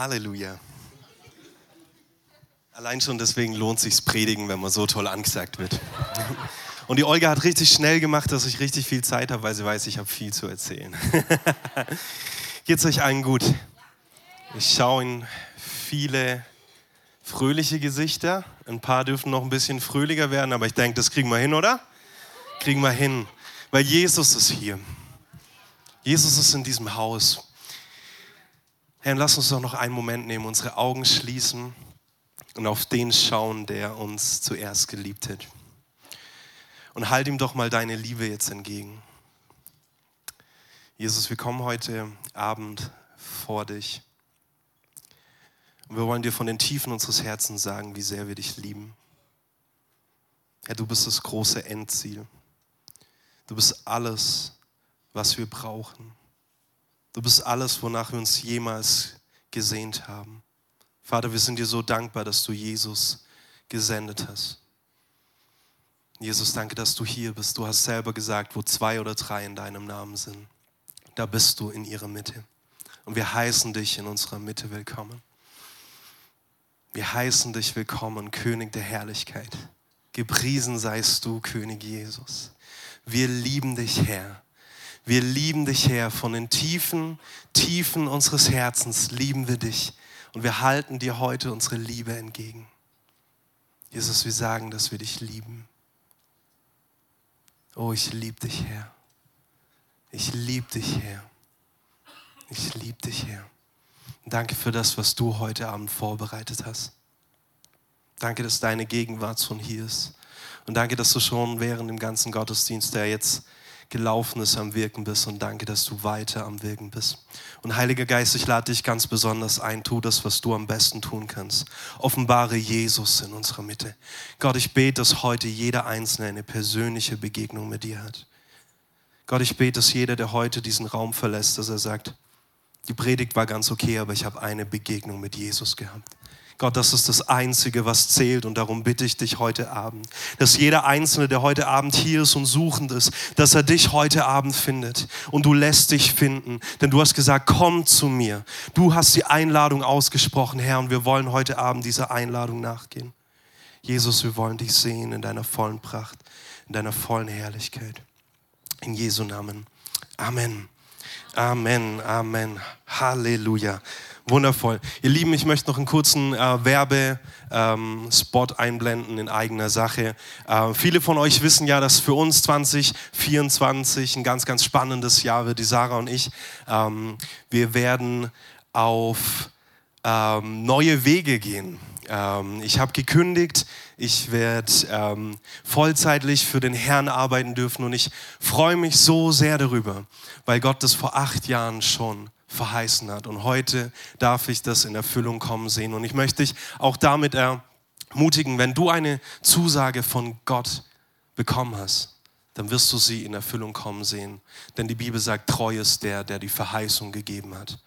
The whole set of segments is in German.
Halleluja. Allein schon deswegen lohnt sich's predigen, wenn man so toll angesagt wird. Und die Olga hat richtig schnell gemacht, dass ich richtig viel Zeit habe, weil sie weiß, ich habe viel zu erzählen. Geht's euch allen gut? Ich schaue in viele fröhliche Gesichter. Ein paar dürfen noch ein bisschen fröhlicher werden, aber ich denke, das kriegen wir hin, oder? Kriegen wir hin, weil Jesus ist hier. Jesus ist in diesem Haus. Herr, lass uns doch noch einen Moment nehmen, unsere Augen schließen und auf den schauen, der uns zuerst geliebt hat. Und halt ihm doch mal deine Liebe jetzt entgegen. Jesus, wir kommen heute Abend vor dich. Und wir wollen dir von den Tiefen unseres Herzens sagen, wie sehr wir dich lieben. Herr, du bist das große Endziel. Du bist alles, was wir brauchen. Du bist alles, wonach wir uns jemals gesehnt haben. Vater, wir sind dir so dankbar, dass du Jesus gesendet hast. Jesus, danke, dass du hier bist. Du hast selber gesagt, wo zwei oder drei in deinem Namen sind, da bist du in ihrer Mitte. Und wir heißen dich in unserer Mitte willkommen. Wir heißen dich willkommen, König der Herrlichkeit. Gepriesen seist du, König Jesus. Wir lieben dich, Herr. Wir lieben dich, Herr. Von den tiefen, Tiefen unseres Herzens lieben wir dich. Und wir halten dir heute unsere Liebe entgegen. Jesus, wir sagen, dass wir dich lieben. Oh, ich liebe dich, Herr. Ich liebe dich, Herr. Ich liebe dich, Herr. Danke für das, was du heute Abend vorbereitet hast. Danke, dass deine Gegenwart schon hier ist. Und danke, dass du schon während dem ganzen Gottesdienst, der jetzt gelaufen ist, am Wirken bist. Und danke, dass du weiter am Wirken bist. Und Heiliger Geist, ich lade dich ganz besonders ein. Tu das, was du am besten tun kannst. Offenbare Jesus in unserer Mitte. Gott, ich bete, dass heute jeder Einzelne eine persönliche Begegnung mit dir hat. Gott, ich bete, dass jeder, der heute diesen Raum verlässt, dass er sagt, die Predigt war ganz okay, aber ich habe eine Begegnung mit Jesus gehabt. Gott, das ist das Einzige, was zählt. Und darum bitte ich dich heute Abend, dass jeder Einzelne, der heute Abend hier ist und suchend ist, dass er dich heute Abend findet. Und du lässt dich finden. Denn du hast gesagt, komm zu mir. Du hast die Einladung ausgesprochen, Herr. Und wir wollen heute Abend dieser Einladung nachgehen. Jesus, wir wollen dich sehen in deiner vollen Pracht, in deiner vollen Herrlichkeit. In Jesu Namen. Amen. Amen. Amen. Halleluja. Wundervoll. Ihr Lieben, ich möchte noch einen kurzen äh, Werbespot ähm, einblenden in eigener Sache. Äh, viele von euch wissen ja, dass für uns 2024 ein ganz, ganz spannendes Jahr wird, die Sarah und ich. Ähm, wir werden auf ähm, neue Wege gehen. Ähm, ich habe gekündigt, ich werde ähm, vollzeitlich für den Herrn arbeiten dürfen und ich freue mich so sehr darüber, weil Gott das vor acht Jahren schon verheißen hat. Und heute darf ich das in Erfüllung kommen sehen. Und ich möchte dich auch damit ermutigen, wenn du eine Zusage von Gott bekommen hast, dann wirst du sie in Erfüllung kommen sehen. Denn die Bibel sagt, treu ist der, der die Verheißung gegeben hat.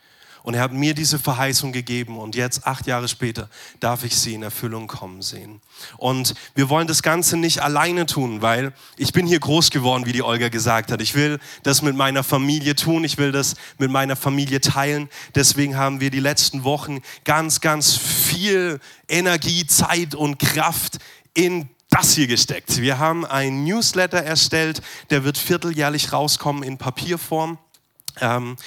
Und er hat mir diese Verheißung gegeben und jetzt, acht Jahre später, darf ich sie in Erfüllung kommen sehen. Und wir wollen das Ganze nicht alleine tun, weil ich bin hier groß geworden, wie die Olga gesagt hat. Ich will das mit meiner Familie tun, ich will das mit meiner Familie teilen. Deswegen haben wir die letzten Wochen ganz, ganz viel Energie, Zeit und Kraft in das hier gesteckt. Wir haben ein Newsletter erstellt, der wird vierteljährlich rauskommen in Papierform. Ähm,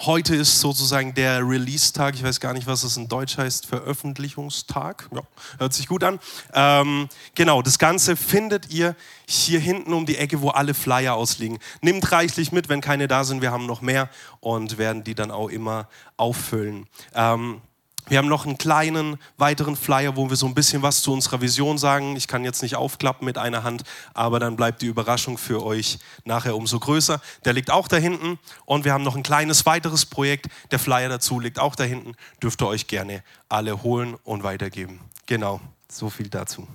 Heute ist sozusagen der Release-Tag. Ich weiß gar nicht, was das in Deutsch heißt. Veröffentlichungstag. Ja, hört sich gut an. Ähm, genau, das Ganze findet ihr hier hinten um die Ecke, wo alle Flyer ausliegen. Nehmt reichlich mit, wenn keine da sind. Wir haben noch mehr und werden die dann auch immer auffüllen. Ähm, wir haben noch einen kleinen weiteren Flyer, wo wir so ein bisschen was zu unserer Vision sagen. Ich kann jetzt nicht aufklappen mit einer Hand, aber dann bleibt die Überraschung für euch nachher umso größer. Der liegt auch da hinten. Und wir haben noch ein kleines weiteres Projekt. Der Flyer dazu liegt auch da hinten. Dürft ihr euch gerne alle holen und weitergeben. Genau, so viel dazu.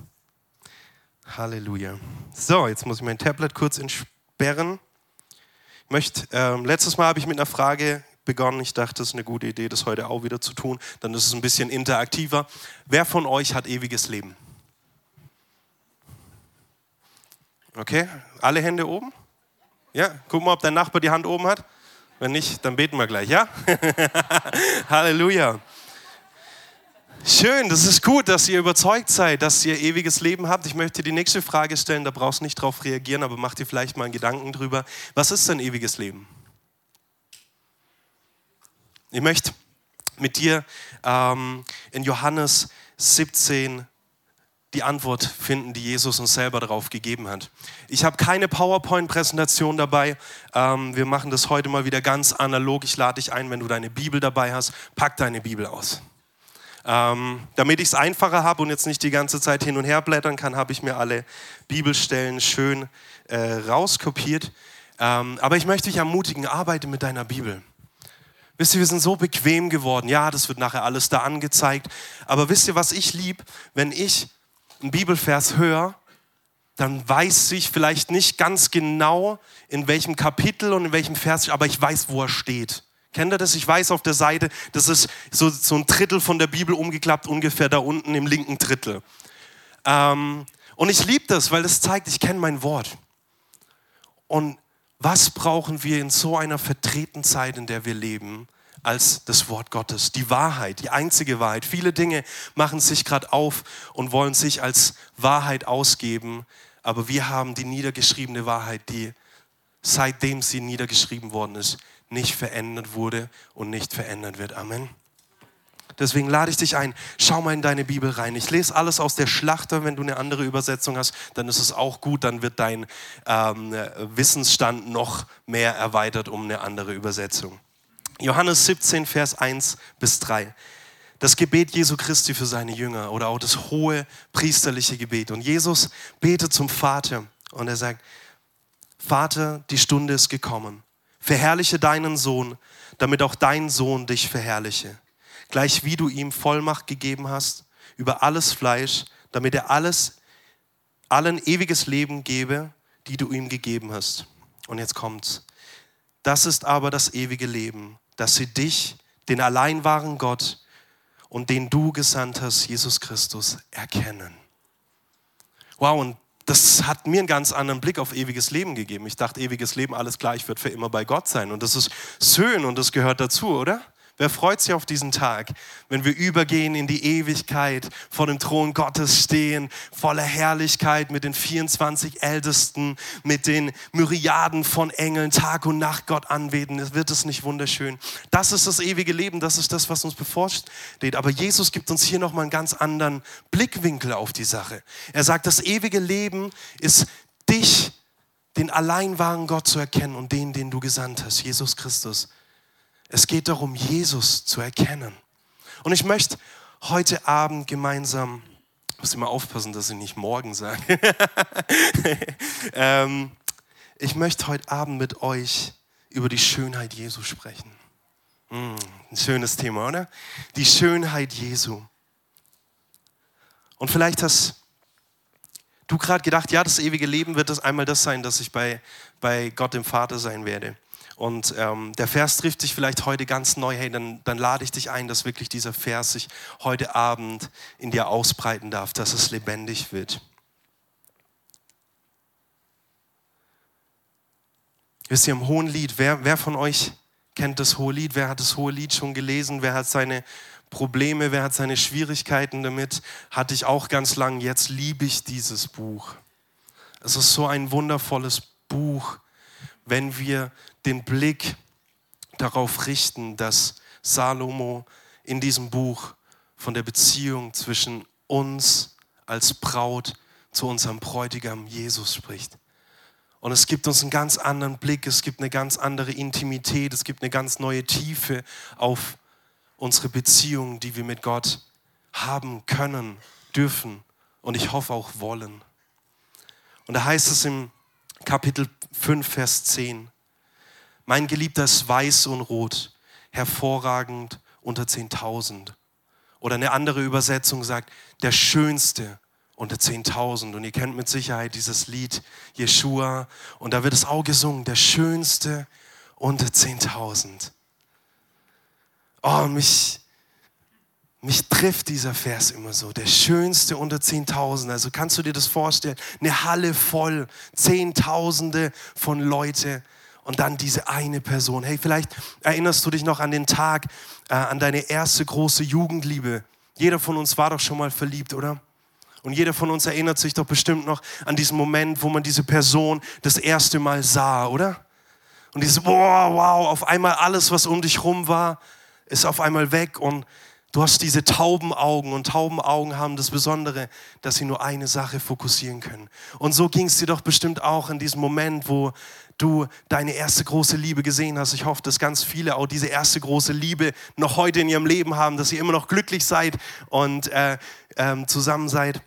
Halleluja. So, jetzt muss ich mein Tablet kurz entsperren. Ich möchte, äh, letztes Mal habe ich mit einer Frage begonnen. Ich dachte, es ist eine gute Idee, das heute auch wieder zu tun. Dann ist es ein bisschen interaktiver. Wer von euch hat ewiges Leben? Okay, alle Hände oben? Ja, guck mal, ob dein Nachbar die Hand oben hat. Wenn nicht, dann beten wir gleich, ja? Halleluja. Schön, das ist gut, dass ihr überzeugt seid, dass ihr ewiges Leben habt. Ich möchte die nächste Frage stellen, da brauchst du nicht drauf reagieren, aber mach dir vielleicht mal einen Gedanken drüber. Was ist denn ewiges Leben? Ich möchte mit dir ähm, in Johannes 17 die Antwort finden, die Jesus uns selber darauf gegeben hat. Ich habe keine PowerPoint-Präsentation dabei. Ähm, wir machen das heute mal wieder ganz analog. Ich lade dich ein, wenn du deine Bibel dabei hast, pack deine Bibel aus. Ähm, damit ich es einfacher habe und jetzt nicht die ganze Zeit hin und her blättern kann, habe ich mir alle Bibelstellen schön äh, rauskopiert. Ähm, aber ich möchte dich ermutigen, arbeite mit deiner Bibel. Wisst ihr, wir sind so bequem geworden. Ja, das wird nachher alles da angezeigt. Aber wisst ihr, was ich lieb? Wenn ich einen Bibelvers höre, dann weiß ich vielleicht nicht ganz genau, in welchem Kapitel und in welchem Vers, aber ich weiß, wo er steht. Kennt ihr das? Ich weiß auf der Seite, das ist so, so ein Drittel von der Bibel umgeklappt, ungefähr da unten im linken Drittel. Ähm, und ich liebe das, weil das zeigt, ich kenne mein Wort. Und was brauchen wir in so einer vertretenen Zeit, in der wir leben, als das Wort Gottes? Die Wahrheit, die einzige Wahrheit. Viele Dinge machen sich gerade auf und wollen sich als Wahrheit ausgeben, aber wir haben die niedergeschriebene Wahrheit, die seitdem sie niedergeschrieben worden ist, nicht verändert wurde und nicht verändert wird. Amen. Deswegen lade ich dich ein, schau mal in deine Bibel rein. Ich lese alles aus der Schlachter. Wenn du eine andere Übersetzung hast, dann ist es auch gut. Dann wird dein ähm, Wissensstand noch mehr erweitert um eine andere Übersetzung. Johannes 17, Vers 1 bis 3. Das Gebet Jesu Christi für seine Jünger oder auch das hohe priesterliche Gebet. Und Jesus betet zum Vater und er sagt, Vater, die Stunde ist gekommen Verherrliche deinen Sohn, damit auch dein Sohn dich verherrliche. Gleich wie du ihm Vollmacht gegeben hast über alles Fleisch, damit er alles, allen ewiges Leben gebe, die du ihm gegeben hast. Und jetzt kommt's. Das ist aber das ewige Leben, dass sie dich, den allein wahren Gott und den du gesandt hast, Jesus Christus, erkennen. Wow, und das hat mir einen ganz anderen Blick auf ewiges Leben gegeben. Ich dachte, ewiges Leben, alles klar, ich werde für immer bei Gott sein. Und das ist schön und das gehört dazu, oder? Wer freut sich auf diesen Tag, wenn wir übergehen in die Ewigkeit, vor dem Thron Gottes stehen, voller Herrlichkeit mit den 24 Ältesten, mit den Myriaden von Engeln, Tag und Nacht Gott anbeten. Wird es nicht wunderschön? Das ist das ewige Leben, das ist das, was uns bevorsteht. Aber Jesus gibt uns hier nochmal einen ganz anderen Blickwinkel auf die Sache. Er sagt, das ewige Leben ist dich, den allein wahren Gott zu erkennen und den, den du gesandt hast, Jesus Christus es geht darum, Jesus zu erkennen. Und ich möchte heute Abend gemeinsam, ich muss immer aufpassen, dass ich nicht morgen sage, ähm, ich möchte heute Abend mit euch über die Schönheit Jesu sprechen. Mm, ein schönes Thema, oder? Die Schönheit Jesu. Und vielleicht hast du gerade gedacht, ja, das ewige Leben wird das einmal das sein, dass ich bei, bei Gott dem Vater sein werde. Und ähm, der Vers trifft sich vielleicht heute ganz neu. Hey, dann, dann lade ich dich ein, dass wirklich dieser Vers sich heute Abend in dir ausbreiten darf, dass es lebendig wird. Wisst ihr, im Hohen Lied, wer, wer von euch kennt das Hohe Lied? Wer hat das Hohe Lied schon gelesen? Wer hat seine Probleme? Wer hat seine Schwierigkeiten damit? Hatte ich auch ganz lang. Jetzt liebe ich dieses Buch. Es ist so ein wundervolles Buch, wenn wir den Blick darauf richten, dass Salomo in diesem Buch von der Beziehung zwischen uns als Braut zu unserem Bräutigam Jesus spricht. Und es gibt uns einen ganz anderen Blick, es gibt eine ganz andere Intimität, es gibt eine ganz neue Tiefe auf unsere Beziehung, die wir mit Gott haben können, dürfen und ich hoffe auch wollen. Und da heißt es im Kapitel 5, Vers 10, mein Geliebter ist weiß und rot, hervorragend unter 10.000. Oder eine andere Übersetzung sagt, der Schönste unter 10.000. Und ihr kennt mit Sicherheit dieses Lied Jeshua. Und da wird es auch gesungen, der Schönste unter 10.000. Oh, mich, mich trifft dieser Vers immer so. Der Schönste unter 10.000. Also kannst du dir das vorstellen? Eine Halle voll, Zehntausende von Leuten und dann diese eine Person. Hey, vielleicht erinnerst du dich noch an den Tag, äh, an deine erste große Jugendliebe, Jeder von uns war doch schon mal verliebt, oder? Und jeder von uns erinnert sich doch bestimmt noch an diesen Moment, wo man diese Person das erste Mal sah, oder? Und dieses, wow, wow, auf einmal alles, was um dich rum war, ist auf einmal weg und du hast diese Taubenaugen und Taubenaugen haben das Besondere, dass sie nur eine Sache fokussieren können. Und so ging es dir doch bestimmt auch in diesem Moment, wo du deine erste große Liebe gesehen hast. Ich hoffe, dass ganz viele auch diese erste große Liebe noch heute in ihrem Leben haben, dass ihr immer noch glücklich seid und äh, ähm, zusammen seid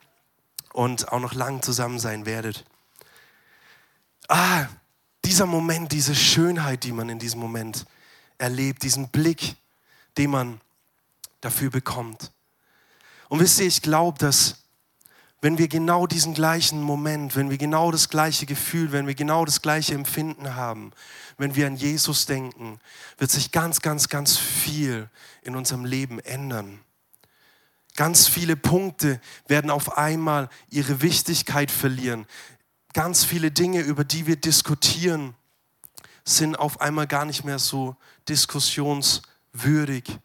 und auch noch lang zusammen sein werdet. Ah, dieser Moment, diese Schönheit, die man in diesem Moment erlebt, diesen Blick, den man dafür bekommt. Und wisst ihr, ich glaube, dass wenn wir genau diesen gleichen Moment, wenn wir genau das gleiche Gefühl, wenn wir genau das gleiche Empfinden haben, wenn wir an Jesus denken, wird sich ganz, ganz, ganz viel in unserem Leben ändern. Ganz viele Punkte werden auf einmal ihre Wichtigkeit verlieren. Ganz viele Dinge, über die wir diskutieren, sind auf einmal gar nicht mehr so diskussionswürdig.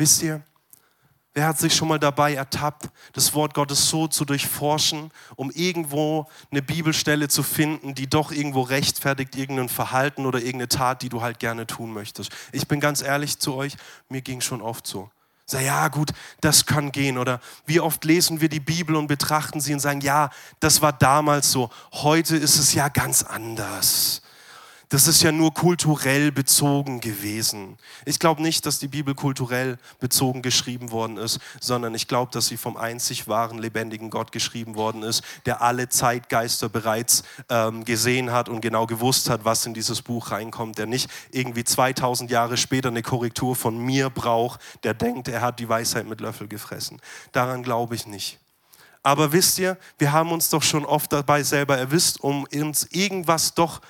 Wisst ihr, Wer hat sich schon mal dabei ertappt, das Wort Gottes so zu durchforschen, um irgendwo eine Bibelstelle zu finden, die doch irgendwo rechtfertigt irgendein Verhalten oder irgendeine Tat, die du halt gerne tun möchtest? Ich bin ganz ehrlich zu euch, mir ging schon oft so. Sag, ja gut, das kann gehen. Oder wie oft lesen wir die Bibel und betrachten sie und sagen, ja, das war damals so, heute ist es ja ganz anders das ist ja nur kulturell bezogen gewesen. Ich glaube nicht, dass die Bibel kulturell bezogen geschrieben worden ist, sondern ich glaube, dass sie vom einzig wahren, lebendigen Gott geschrieben worden ist, der alle Zeitgeister bereits ähm, gesehen hat und genau gewusst hat, was in dieses Buch reinkommt, der nicht irgendwie 2000 Jahre später eine Korrektur von mir braucht, der denkt, er hat die Weisheit mit Löffel gefressen. Daran glaube ich nicht. Aber wisst ihr, wir haben uns doch schon oft dabei selber erwischt, um uns irgendwas doch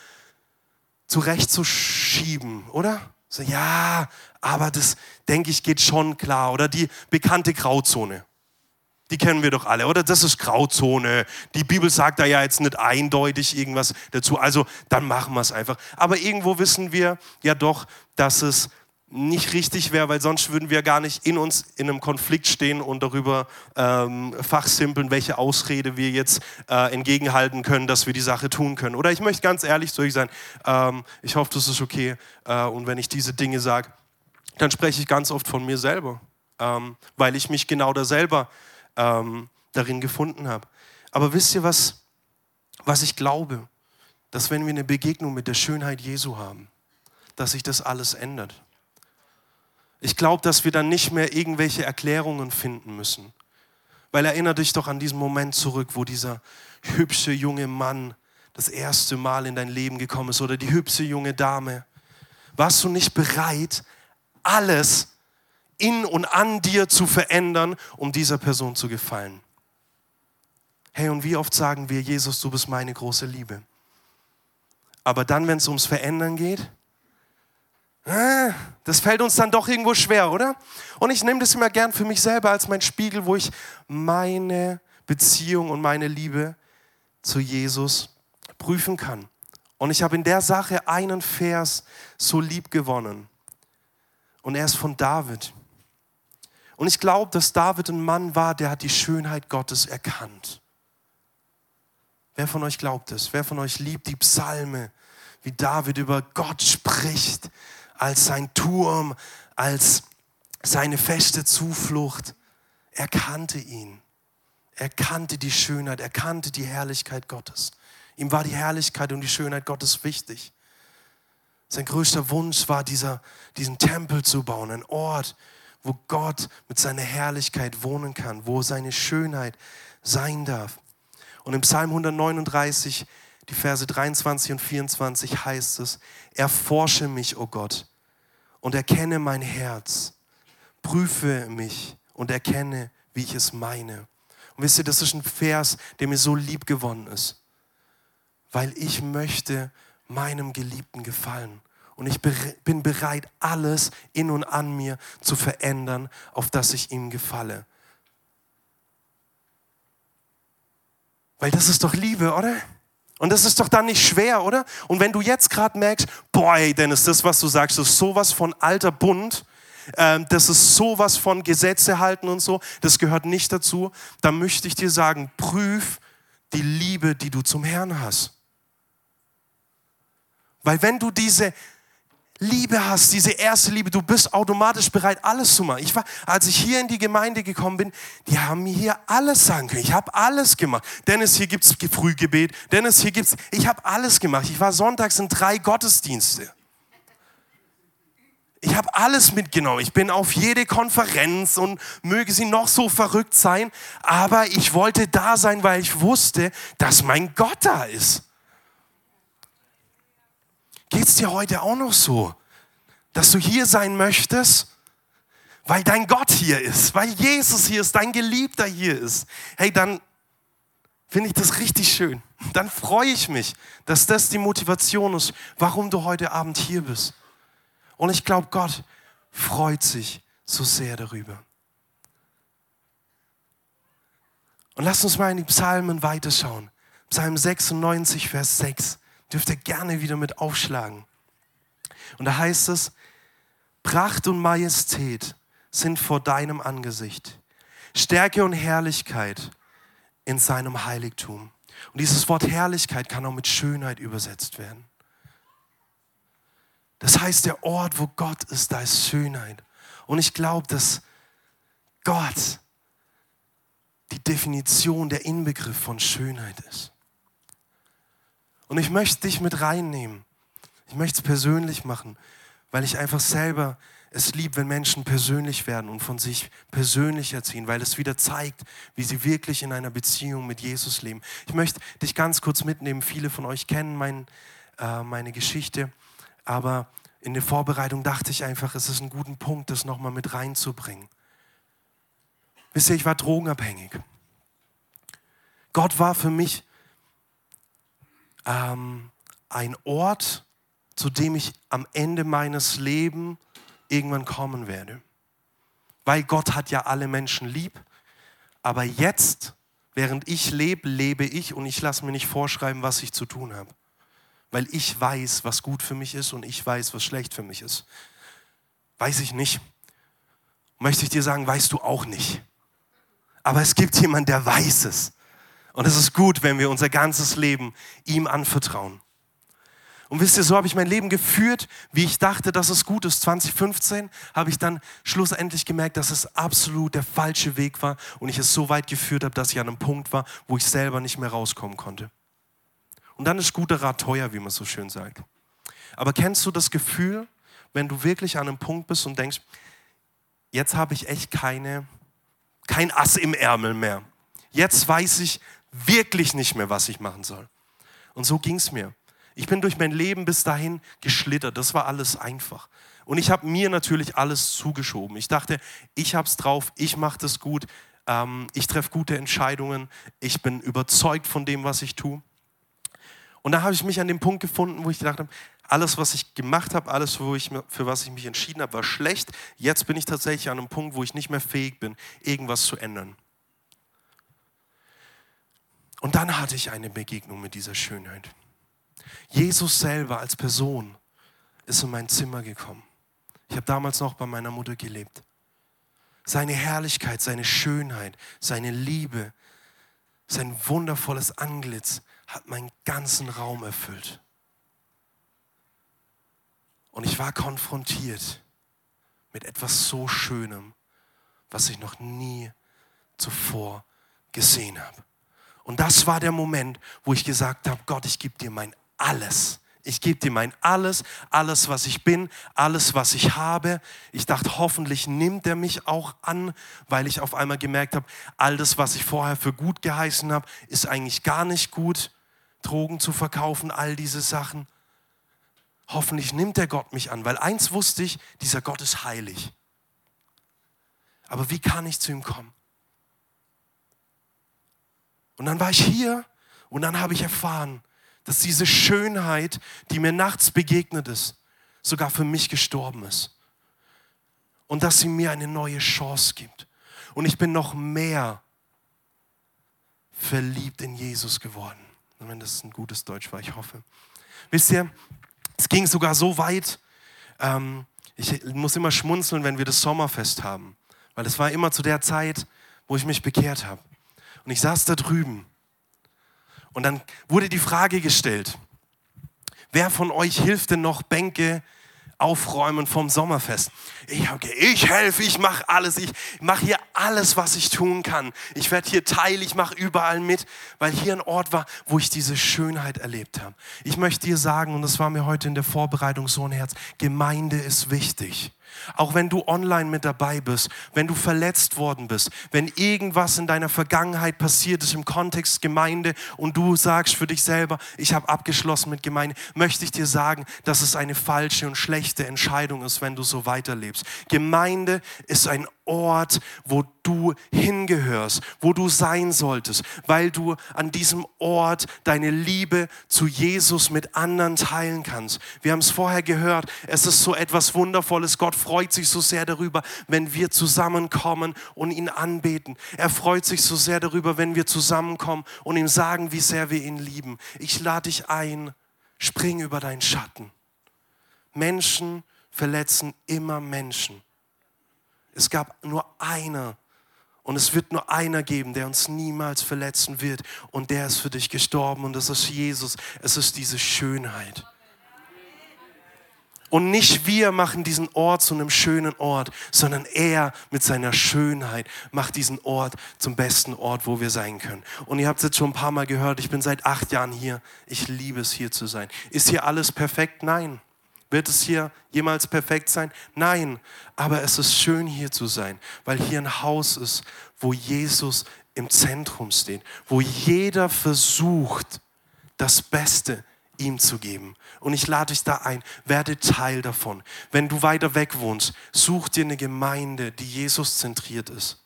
zurechtzuschieben, oder? So, ja, aber das, denke ich, geht schon klar. Oder die bekannte Grauzone. Die kennen wir doch alle, oder? Das ist Grauzone. Die Bibel sagt da ja jetzt nicht eindeutig irgendwas dazu. Also dann machen wir es einfach. Aber irgendwo wissen wir ja doch, dass es nicht richtig wäre, weil sonst würden wir gar nicht in uns in einem Konflikt stehen und darüber ähm, fachsimpeln, welche Ausrede wir jetzt äh, entgegenhalten können, dass wir die Sache tun können. Oder ich möchte ganz ehrlich zu euch sein, ähm, ich hoffe, das ist okay. Äh, und wenn ich diese Dinge sage, dann spreche ich ganz oft von mir selber, ähm, weil ich mich genau da selber ähm, darin gefunden habe. Aber wisst ihr, was, was ich glaube? Dass wenn wir eine Begegnung mit der Schönheit Jesu haben, dass sich das alles ändert. Ich glaube, dass wir dann nicht mehr irgendwelche Erklärungen finden müssen. Weil erinnere dich doch an diesen Moment zurück, wo dieser hübsche junge Mann das erste Mal in dein Leben gekommen ist oder die hübsche junge Dame. Warst du nicht bereit, alles in und an dir zu verändern, um dieser Person zu gefallen? Hey, und wie oft sagen wir, Jesus, du bist meine große Liebe. Aber dann, wenn es ums Verändern geht, das fällt uns dann doch irgendwo schwer, oder? Und ich nehme das immer gern für mich selber als mein Spiegel, wo ich meine Beziehung und meine Liebe zu Jesus prüfen kann. Und ich habe in der Sache einen Vers so lieb gewonnen. Und er ist von David. Und ich glaube, dass David ein Mann war, der hat die Schönheit Gottes erkannt. Wer von euch glaubt es? Wer von euch liebt die Psalme, wie David über Gott spricht, als sein Turm, als seine feste Zuflucht. Er kannte ihn. Er kannte die Schönheit, er kannte die Herrlichkeit Gottes. Ihm war die Herrlichkeit und die Schönheit Gottes wichtig. Sein größter Wunsch war, dieser, diesen Tempel zu bauen, ein Ort, wo Gott mit seiner Herrlichkeit wohnen kann, wo seine Schönheit sein darf. Und im Psalm 139, die Verse 23 und 24 heißt es, erforsche mich, o oh Gott, und erkenne mein Herz. Prüfe mich und erkenne, wie ich es meine. Und wisst ihr, das ist ein Vers, der mir so lieb gewonnen ist, weil ich möchte meinem Geliebten gefallen. Und ich bin bereit, alles in und an mir zu verändern, auf das ich ihm gefalle. Weil das ist doch Liebe, oder? Und das ist doch dann nicht schwer, oder? Und wenn du jetzt gerade merkst, boah, Dennis, das, was du sagst, ist sowas von alter Bund. ähm, das ist sowas von Gesetze halten und so, das gehört nicht dazu, dann möchte ich dir sagen, prüf die Liebe, die du zum Herrn hast. Weil wenn du diese Liebe hast, diese erste Liebe, du bist automatisch bereit, alles zu machen. Ich war, als ich hier in die Gemeinde gekommen bin, die haben mir hier alles sagen können. Ich habe alles gemacht. Dennis, hier gibt es Frühgebet. Dennis, hier gibt es, ich habe alles gemacht. Ich war sonntags in drei Gottesdienste. Ich habe alles mitgenommen. Ich bin auf jede Konferenz und möge sie noch so verrückt sein. Aber ich wollte da sein, weil ich wusste, dass mein Gott da ist. Geht es dir heute auch noch so, dass du hier sein möchtest? Weil dein Gott hier ist, weil Jesus hier ist, dein Geliebter hier ist. Hey, dann finde ich das richtig schön. Dann freue ich mich, dass das die Motivation ist, warum du heute Abend hier bist. Und ich glaube, Gott freut sich so sehr darüber. Und lass uns mal in die Psalmen weiterschauen. Psalm 96, Vers 6. Dürft ihr gerne wieder mit aufschlagen. Und da heißt es, Pracht und Majestät sind vor deinem Angesicht. Stärke und Herrlichkeit in seinem Heiligtum. Und dieses Wort Herrlichkeit kann auch mit Schönheit übersetzt werden. Das heißt, der Ort, wo Gott ist, da ist Schönheit. Und ich glaube, dass Gott die Definition, der Inbegriff von Schönheit ist. Und ich möchte dich mit reinnehmen. Ich möchte es persönlich machen, weil ich einfach selber es lieb, wenn Menschen persönlich werden und von sich persönlich erziehen, weil es wieder zeigt, wie sie wirklich in einer Beziehung mit Jesus leben. Ich möchte dich ganz kurz mitnehmen. Viele von euch kennen mein, äh, meine Geschichte, aber in der Vorbereitung dachte ich einfach, es ist ein guter Punkt, das nochmal mit reinzubringen. Wisst ihr, ich war drogenabhängig. Gott war für mich ähm, ein Ort, zu dem ich am Ende meines Lebens irgendwann kommen werde. Weil Gott hat ja alle Menschen lieb, aber jetzt, während ich lebe, lebe ich und ich lasse mir nicht vorschreiben, was ich zu tun habe. Weil ich weiß, was gut für mich ist und ich weiß, was schlecht für mich ist. Weiß ich nicht. Möchte ich dir sagen, weißt du auch nicht. Aber es gibt jemanden, der weiß es. Und es ist gut, wenn wir unser ganzes Leben ihm anvertrauen. Und wisst ihr, so habe ich mein Leben geführt, wie ich dachte, dass es gut ist. 2015 habe ich dann schlussendlich gemerkt, dass es absolut der falsche Weg war und ich es so weit geführt habe, dass ich an einem Punkt war, wo ich selber nicht mehr rauskommen konnte. Und dann ist guter Rat teuer, wie man so schön sagt. Aber kennst du das Gefühl, wenn du wirklich an einem Punkt bist und denkst, jetzt habe ich echt keine, kein Ass im Ärmel mehr. Jetzt weiß ich, wirklich nicht mehr, was ich machen soll. Und so ging es mir. Ich bin durch mein Leben bis dahin geschlittert. Das war alles einfach. Und ich habe mir natürlich alles zugeschoben. Ich dachte, ich habe es drauf, ich mache das gut, ähm, ich treffe gute Entscheidungen, ich bin überzeugt von dem, was ich tue. Und da habe ich mich an dem Punkt gefunden, wo ich gedacht habe, alles, was ich gemacht habe, alles, ich, für was ich mich entschieden habe, war schlecht. Jetzt bin ich tatsächlich an einem Punkt, wo ich nicht mehr fähig bin, irgendwas zu ändern. Und dann hatte ich eine Begegnung mit dieser Schönheit. Jesus selber als Person ist in mein Zimmer gekommen. Ich habe damals noch bei meiner Mutter gelebt. Seine Herrlichkeit, seine Schönheit, seine Liebe, sein wundervolles Antlitz hat meinen ganzen Raum erfüllt. Und ich war konfrontiert mit etwas so Schönem, was ich noch nie zuvor gesehen habe. Und das war der Moment, wo ich gesagt habe, Gott, ich gebe dir mein alles. Ich gebe dir mein alles, alles, was ich bin, alles, was ich habe. Ich dachte, hoffentlich nimmt er mich auch an, weil ich auf einmal gemerkt habe, all das, was ich vorher für gut geheißen habe, ist eigentlich gar nicht gut. Drogen zu verkaufen, all diese Sachen. Hoffentlich nimmt der Gott mich an, weil eins wusste ich, dieser Gott ist heilig. Aber wie kann ich zu ihm kommen? Und dann war ich hier und dann habe ich erfahren, dass diese Schönheit, die mir nachts begegnet ist, sogar für mich gestorben ist. Und dass sie mir eine neue Chance gibt. Und ich bin noch mehr verliebt in Jesus geworden. Wenn das ein gutes Deutsch war, ich hoffe. Wisst ihr, es ging sogar so weit, ähm, Ich muss immer schmunzeln, wenn wir das Sommerfest haben, weil es war immer zu der Zeit, wo ich mich bekehrt habe. Und ich saß da drüben und dann wurde die Frage gestellt, wer von euch hilft denn noch Bänke aufräumen vom Sommerfest. Ich, okay, ich helfe, ich mache alles, ich mache hier alles, was ich tun kann. Ich werde hier teil, ich mache überall mit, weil hier ein Ort war, wo ich diese Schönheit erlebt habe. Ich möchte dir sagen, und das war mir heute in der Vorbereitung so ein Herz, Gemeinde ist wichtig. Auch wenn du online mit dabei bist, wenn du verletzt worden bist, wenn irgendwas in deiner Vergangenheit passiert ist im Kontext Gemeinde und du sagst für dich selber, ich habe abgeschlossen mit Gemeinde, möchte ich dir sagen, dass es eine falsche und schlechte Entscheidung ist, wenn du so weiterlebst. Gemeinde ist ein Ort, wo du hingehörst, wo du sein solltest, weil du an diesem Ort deine Liebe zu Jesus mit anderen teilen kannst. Wir haben es vorher gehört, es ist so etwas Wundervolles. Gott freut sich so sehr darüber, wenn wir zusammenkommen und ihn anbeten. Er freut sich so sehr darüber, wenn wir zusammenkommen und ihm sagen, wie sehr wir ihn lieben. Ich lade dich ein, spring über deinen Schatten. Menschen verletzen immer Menschen. Es gab nur einer und es wird nur einer geben, der uns niemals verletzen wird und der ist für dich gestorben und das ist Jesus. Es ist diese Schönheit. Und nicht wir machen diesen Ort zu einem schönen Ort, sondern er mit seiner Schönheit macht diesen Ort zum besten Ort, wo wir sein können. Und ihr habt es jetzt schon ein paar Mal gehört, ich bin seit acht Jahren hier. Ich liebe es hier zu sein. Ist hier alles perfekt? Nein. Wird es hier jemals perfekt sein? Nein, aber es ist schön hier zu sein, weil hier ein Haus ist, wo Jesus im Zentrum steht, wo jeder versucht, das Beste ihm zu geben. Und ich lade dich da ein, werde Teil davon. Wenn du weiter weg wohnst, such dir eine Gemeinde, die Jesus zentriert ist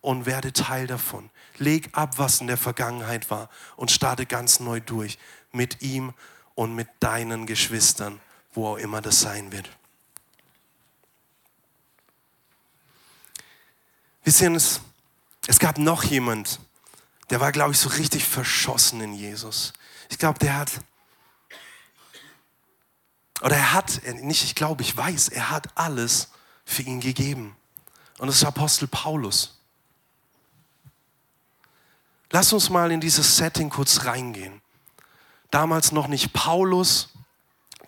und werde Teil davon. Leg ab, was in der Vergangenheit war und starte ganz neu durch mit ihm und mit deinen Geschwistern wo auch immer das sein wird. Wisst ihr, es, es gab noch jemand, der war, glaube ich, so richtig verschossen in Jesus. Ich glaube, der hat, oder er hat, nicht ich glaube, ich weiß, er hat alles für ihn gegeben. Und das ist Apostel Paulus. Lass uns mal in dieses Setting kurz reingehen. Damals noch nicht Paulus,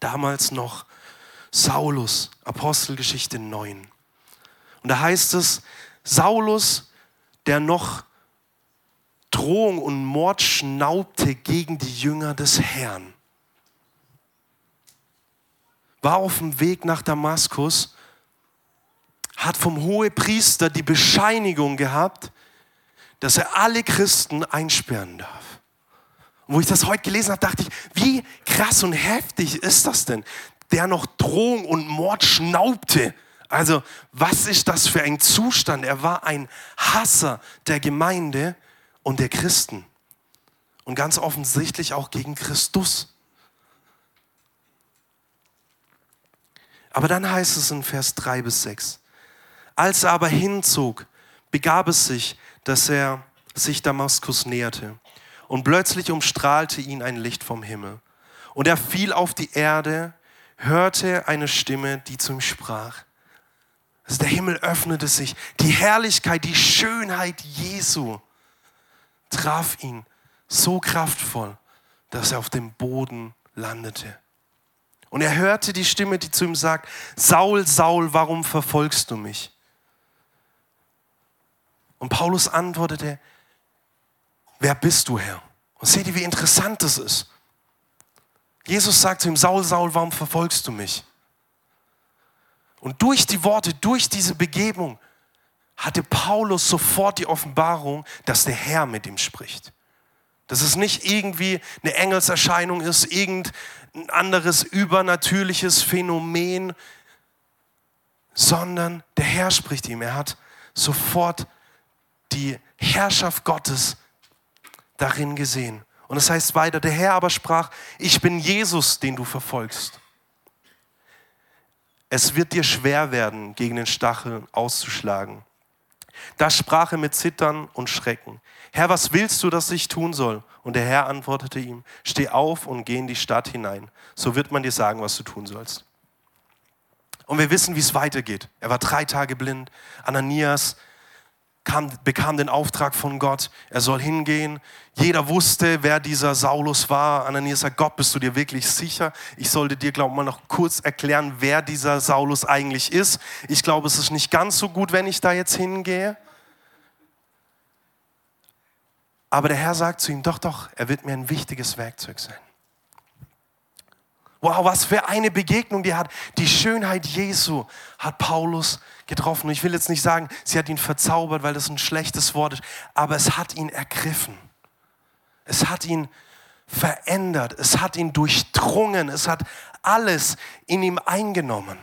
damals noch Saulus, Apostelgeschichte 9. Und da heißt es, Saulus, der noch Drohung und Mord schnaubte gegen die Jünger des Herrn, war auf dem Weg nach Damaskus, hat vom Hohepriester die Bescheinigung gehabt, dass er alle Christen einsperren darf. Und wo ich das heute gelesen habe, dachte ich, wie krass und heftig ist das denn? Der noch Drohung und Mord schnaubte. Also, was ist das für ein Zustand? Er war ein Hasser der Gemeinde und der Christen. Und ganz offensichtlich auch gegen Christus. Aber dann heißt es in Vers 3 bis 6, als er aber hinzog, begab es sich, dass er sich Damaskus näherte. Und plötzlich umstrahlte ihn ein Licht vom Himmel. Und er fiel auf die Erde, hörte eine Stimme, die zu ihm sprach. Also der Himmel öffnete sich. Die Herrlichkeit, die Schönheit Jesu traf ihn so kraftvoll, dass er auf dem Boden landete. Und er hörte die Stimme, die zu ihm sagt, Saul, Saul, warum verfolgst du mich? Und Paulus antwortete, wer bist du, Herr? Und seht ihr, wie interessant das ist. Jesus sagt zu ihm, Saul, Saul, warum verfolgst du mich? Und durch die Worte, durch diese Begebung hatte Paulus sofort die Offenbarung, dass der Herr mit ihm spricht. Dass es nicht irgendwie eine Engelserscheinung ist, irgendein anderes übernatürliches Phänomen, sondern der Herr spricht ihm. Er hat sofort die Herrschaft Gottes darin gesehen. Und es heißt weiter, der Herr aber sprach, ich bin Jesus, den du verfolgst. Es wird dir schwer werden, gegen den Stachel auszuschlagen. Da sprach er mit Zittern und Schrecken. Herr, was willst du, dass ich tun soll? Und der Herr antwortete ihm, steh auf und geh in die Stadt hinein. So wird man dir sagen, was du tun sollst. Und wir wissen, wie es weitergeht. Er war drei Tage blind. Ananias kam, bekam den Auftrag von Gott, er soll hingehen. Jeder wusste, wer dieser Saulus war. Ananias sagt, Gott, bist du dir wirklich sicher? Ich sollte dir, glaube ich, mal noch kurz erklären, wer dieser Saulus eigentlich ist. Ich glaube, es ist nicht ganz so gut, wenn ich da jetzt hingehe. Aber der Herr sagt zu ihm, doch, doch, er wird mir ein wichtiges Werkzeug sein. Wow, was für eine Begegnung die hat. Die Schönheit Jesu hat Paulus getroffen. Und ich will jetzt nicht sagen, sie hat ihn verzaubert, weil das ein schlechtes Wort ist, aber es hat ihn ergriffen. Es hat ihn verändert. Es hat ihn durchdrungen. Es hat alles in ihm eingenommen.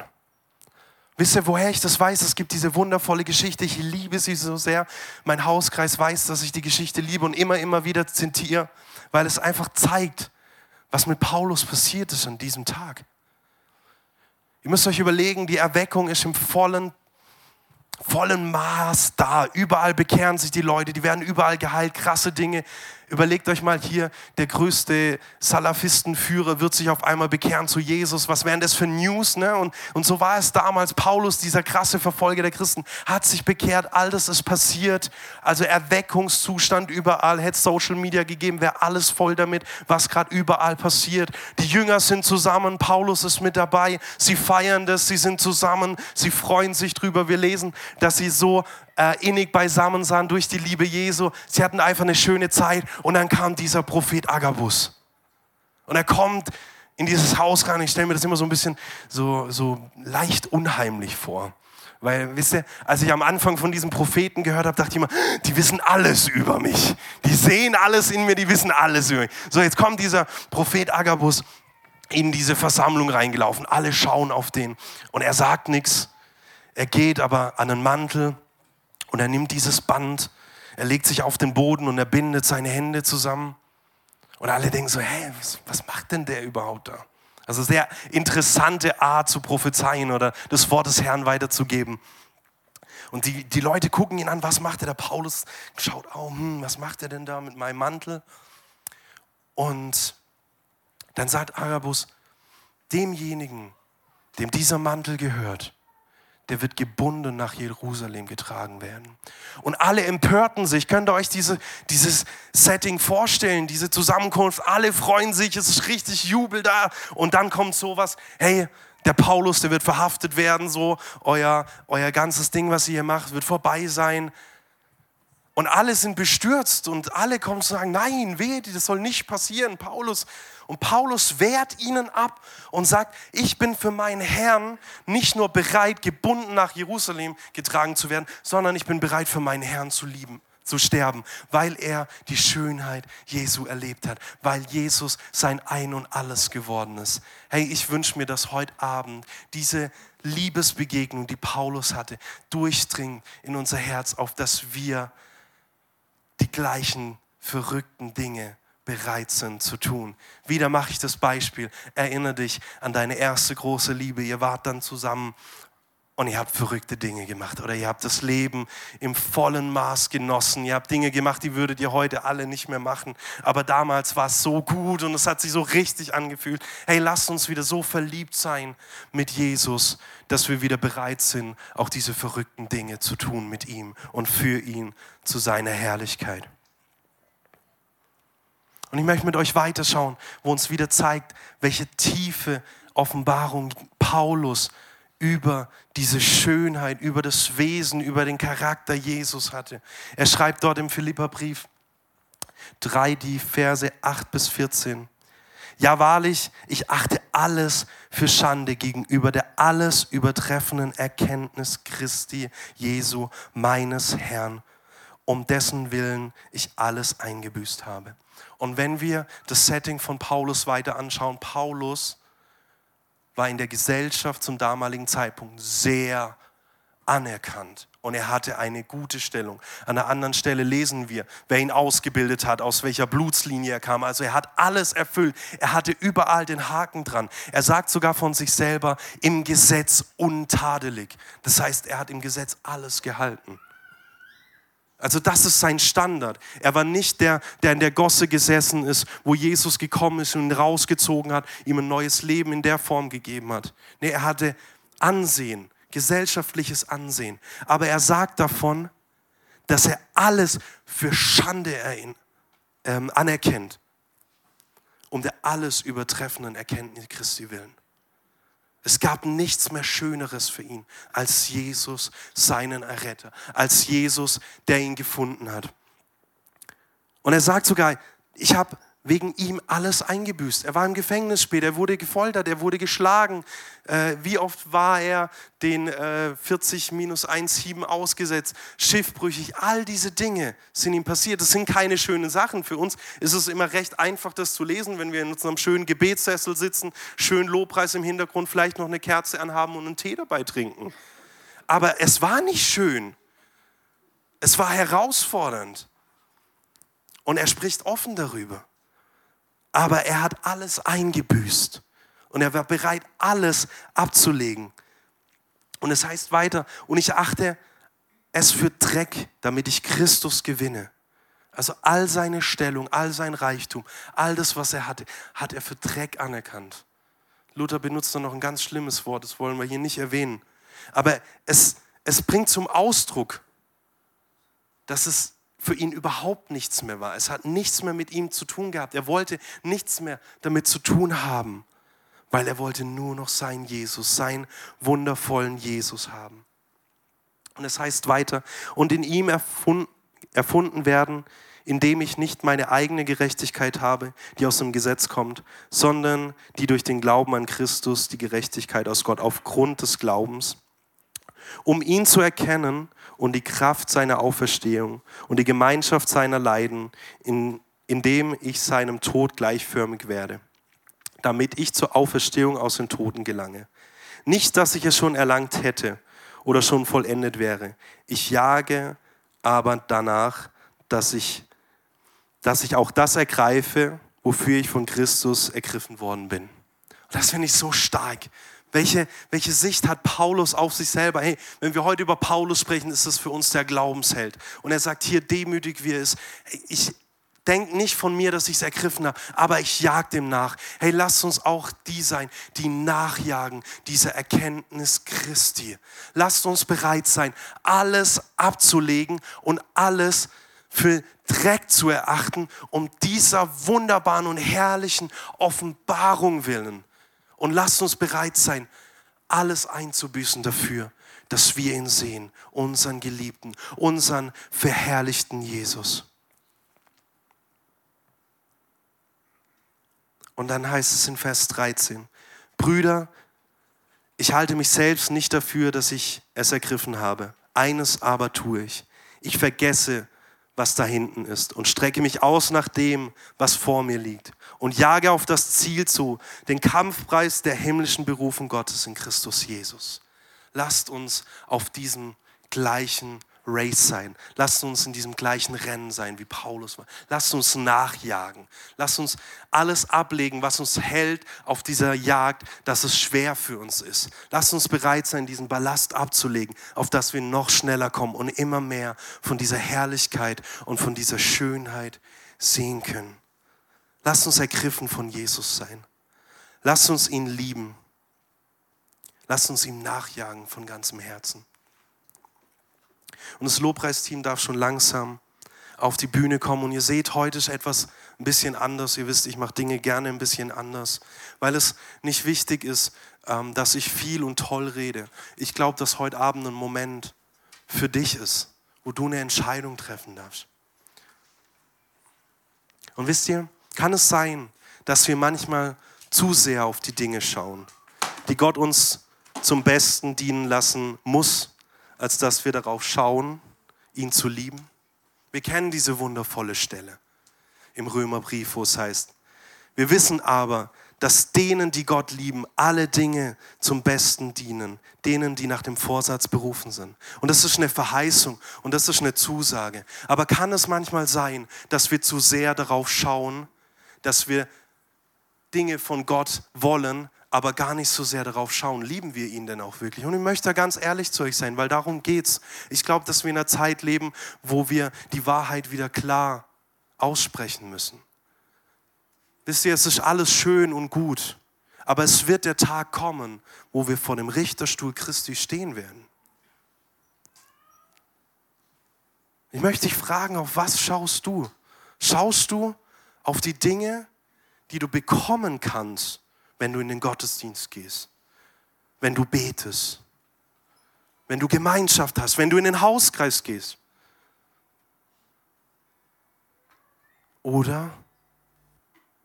Wisst ihr, woher ich das weiß? Es gibt diese wundervolle Geschichte. Ich liebe sie so sehr. Mein Hauskreis weiß, dass ich die Geschichte liebe und immer, immer wieder zitiere, weil es einfach zeigt, was mit Paulus passiert ist an diesem Tag. Ihr müsst euch überlegen, die Erweckung ist im vollen, vollen Maß da. Überall bekehren sich die Leute, die werden überall geheilt, krasse Dinge Überlegt euch mal hier, der größte Salafistenführer wird sich auf einmal bekehren zu Jesus. Was wären das für News? Ne? Und, und so war es damals. Paulus, dieser krasse Verfolger der Christen, hat sich bekehrt. All das ist passiert. Also Erweckungszustand überall. Hätte Social Media gegeben, wäre alles voll damit, was gerade überall passiert. Die Jünger sind zusammen. Paulus ist mit dabei. Sie feiern das. Sie sind zusammen. Sie freuen sich drüber. Wir lesen, dass sie so äh, innig beisammen sahen durch die Liebe Jesu. Sie hatten einfach eine schöne Zeit und dann kam dieser Prophet Agabus. Und er kommt in dieses Haus rein. Ich stelle mir das immer so ein bisschen so, so leicht unheimlich vor. Weil, wisst ihr, als ich am Anfang von diesem Propheten gehört habe, dachte ich immer, die wissen alles über mich. Die sehen alles in mir, die wissen alles über mich. So, jetzt kommt dieser Prophet Agabus in diese Versammlung reingelaufen. Alle schauen auf den und er sagt nichts. Er geht aber an den Mantel und er nimmt dieses Band, er legt sich auf den Boden und er bindet seine Hände zusammen. Und alle denken so, hä, was, was macht denn der überhaupt da? Also sehr interessante Art zu prophezeien oder das Wort des Herrn weiterzugeben. Und die, die Leute gucken ihn an, was macht er? Der Paulus schaut, oh, hm, was macht er denn da mit meinem Mantel? Und dann sagt Agabus, demjenigen, dem dieser Mantel gehört, der wird gebunden nach Jerusalem getragen werden. Und alle empörten sich. Könnt ihr euch diese, dieses Setting vorstellen, diese Zusammenkunft? Alle freuen sich, es ist richtig Jubel da. Und dann kommt sowas, hey, der Paulus, der wird verhaftet werden, so euer, euer ganzes Ding, was ihr hier macht, wird vorbei sein. Und alle sind bestürzt und alle kommen zu sagen, nein, wehe, das soll nicht passieren. Paulus, und Paulus wehrt ihnen ab und sagt, ich bin für meinen Herrn nicht nur bereit, gebunden nach Jerusalem getragen zu werden, sondern ich bin bereit, für meinen Herrn zu lieben, zu sterben, weil er die Schönheit Jesu erlebt hat, weil Jesus sein Ein und alles geworden ist. Hey, ich wünsche mir, dass heute Abend diese Liebesbegegnung, die Paulus hatte, durchdringt in unser Herz, auf dass wir die gleichen verrückten Dinge bereit sind zu tun. Wieder mache ich das Beispiel. Erinnere dich an deine erste große Liebe. Ihr wart dann zusammen und ihr habt verrückte Dinge gemacht oder ihr habt das Leben im vollen Maß genossen. Ihr habt Dinge gemacht, die würdet ihr heute alle nicht mehr machen. Aber damals war es so gut und es hat sich so richtig angefühlt. Hey, lasst uns wieder so verliebt sein mit Jesus, dass wir wieder bereit sind, auch diese verrückten Dinge zu tun mit ihm und für ihn zu seiner Herrlichkeit. Und ich möchte mit euch weiterschauen, wo uns wieder zeigt, welche tiefe Offenbarung Paulus über diese Schönheit, über das Wesen, über den Charakter Jesus hatte. Er schreibt dort im Philipperbrief 3, die Verse 8 bis 14. Ja, wahrlich, ich achte alles für Schande gegenüber der alles übertreffenden Erkenntnis Christi Jesu, meines Herrn, um dessen Willen ich alles eingebüßt habe. Und wenn wir das Setting von Paulus weiter anschauen, Paulus war in der Gesellschaft zum damaligen Zeitpunkt sehr anerkannt und er hatte eine gute Stellung. An der anderen Stelle lesen wir, wer ihn ausgebildet hat, aus welcher Blutslinie er kam. Also er hat alles erfüllt. Er hatte überall den Haken dran. Er sagt sogar von sich selber, im Gesetz untadelig. Das heißt, er hat im Gesetz alles gehalten. Also das ist sein Standard. Er war nicht der, der in der Gosse gesessen ist, wo Jesus gekommen ist und ihn rausgezogen hat, ihm ein neues Leben in der Form gegeben hat. Nee, er hatte Ansehen, gesellschaftliches Ansehen. Aber er sagt davon, dass er alles für Schande ähm, anerkennt, um der alles übertreffenden Erkenntnis Christi willen. Es gab nichts mehr Schöneres für ihn als Jesus, seinen Erretter, als Jesus, der ihn gefunden hat. Und er sagt sogar, ich habe wegen ihm alles eingebüßt. Er war im Gefängnis später, er wurde gefoltert, er wurde geschlagen. Äh, wie oft war er den äh, 40 minus 1 Hieben ausgesetzt, schiffbrüchig. All diese Dinge sind ihm passiert. Das sind keine schönen Sachen. Für uns ist es immer recht einfach, das zu lesen, wenn wir in unserem schönen Gebetssessel sitzen, schön Lobpreis im Hintergrund, vielleicht noch eine Kerze anhaben und einen Tee dabei trinken. Aber es war nicht schön. Es war herausfordernd. Und er spricht offen darüber aber er hat alles eingebüßt und er war bereit, alles abzulegen. Und es heißt weiter, und ich achte es für Dreck, damit ich Christus gewinne. Also all seine Stellung, all sein Reichtum, all das, was er hatte, hat er für Dreck anerkannt. Luther benutzt da noch ein ganz schlimmes Wort, das wollen wir hier nicht erwähnen. Aber es, es bringt zum Ausdruck, dass es für ihn überhaupt nichts mehr war. Es hat nichts mehr mit ihm zu tun gehabt. Er wollte nichts mehr damit zu tun haben, weil er wollte nur noch sein Jesus, seinen wundervollen Jesus haben. Und es heißt weiter, und in ihm erfunden, erfunden werden, indem ich nicht meine eigene Gerechtigkeit habe, die aus dem Gesetz kommt, sondern die durch den Glauben an Christus, die Gerechtigkeit aus Gott aufgrund des Glaubens, um ihn zu erkennen und die Kraft seiner Auferstehung und die Gemeinschaft seiner Leiden, in, indem ich seinem Tod gleichförmig werde, damit ich zur Auferstehung aus den Toten gelange. Nicht, dass ich es schon erlangt hätte oder schon vollendet wäre. Ich jage aber danach, dass ich, dass ich auch das ergreife, wofür ich von Christus ergriffen worden bin. Und das finde ich so stark, welche, welche Sicht hat Paulus auf sich selber? Hey, wenn wir heute über Paulus sprechen, ist das für uns der Glaubensheld. Und er sagt hier demütig, wie er ist. Ich denke nicht von mir, dass ich es ergriffen habe, aber ich jag dem nach. Hey, lasst uns auch die sein, die nachjagen, diese Erkenntnis Christi. Lasst uns bereit sein, alles abzulegen und alles für Dreck zu erachten, um dieser wunderbaren und herrlichen Offenbarung willen. Und lasst uns bereit sein, alles einzubüßen dafür, dass wir ihn sehen, unseren Geliebten, unseren verherrlichten Jesus. Und dann heißt es in Vers 13, Brüder, ich halte mich selbst nicht dafür, dass ich es ergriffen habe. Eines aber tue ich. Ich vergesse, was da hinten ist und strecke mich aus nach dem, was vor mir liegt und jage auf das Ziel zu, den Kampfpreis der himmlischen Berufung Gottes in Christus Jesus. Lasst uns auf diesem gleichen Race sein. Lasst uns in diesem gleichen Rennen sein, wie Paulus war. Lasst uns nachjagen. Lasst uns alles ablegen, was uns hält auf dieser Jagd, dass es schwer für uns ist. Lasst uns bereit sein, diesen Ballast abzulegen, auf dass wir noch schneller kommen und immer mehr von dieser Herrlichkeit und von dieser Schönheit sehen können. Lasst uns ergriffen von Jesus sein. Lasst uns ihn lieben. Lasst uns ihm nachjagen von ganzem Herzen. Und das Lobpreisteam darf schon langsam auf die Bühne kommen. Und ihr seht, heute ist etwas ein bisschen anders. Ihr wisst, ich mache Dinge gerne ein bisschen anders, weil es nicht wichtig ist, ähm, dass ich viel und toll rede. Ich glaube, dass heute Abend ein Moment für dich ist, wo du eine Entscheidung treffen darfst. Und wisst ihr, kann es sein, dass wir manchmal zu sehr auf die Dinge schauen, die Gott uns zum Besten dienen lassen muss, als dass wir darauf schauen, ihn zu lieben? Wir kennen diese wundervolle Stelle im Römerbrief, wo es heißt, wir wissen aber, dass denen, die Gott lieben, alle Dinge zum Besten dienen, denen, die nach dem Vorsatz berufen sind. Und das ist eine Verheißung und das ist eine Zusage. Aber kann es manchmal sein, dass wir zu sehr darauf schauen, dass wir Dinge von Gott wollen, aber gar nicht so sehr darauf schauen, lieben wir ihn denn auch wirklich? Und ich möchte da ganz ehrlich zu euch sein, weil darum geht's. Ich glaube, dass wir in einer Zeit leben, wo wir die Wahrheit wieder klar aussprechen müssen. Wisst ihr, es ist alles schön und gut, Aber es wird der Tag kommen, wo wir vor dem Richterstuhl Christi stehen werden. Ich möchte dich fragen, auf was schaust du? Schaust du auf die Dinge, die du bekommen kannst, wenn du in den Gottesdienst gehst, wenn du betest, wenn du Gemeinschaft hast, wenn du in den Hauskreis gehst? Oder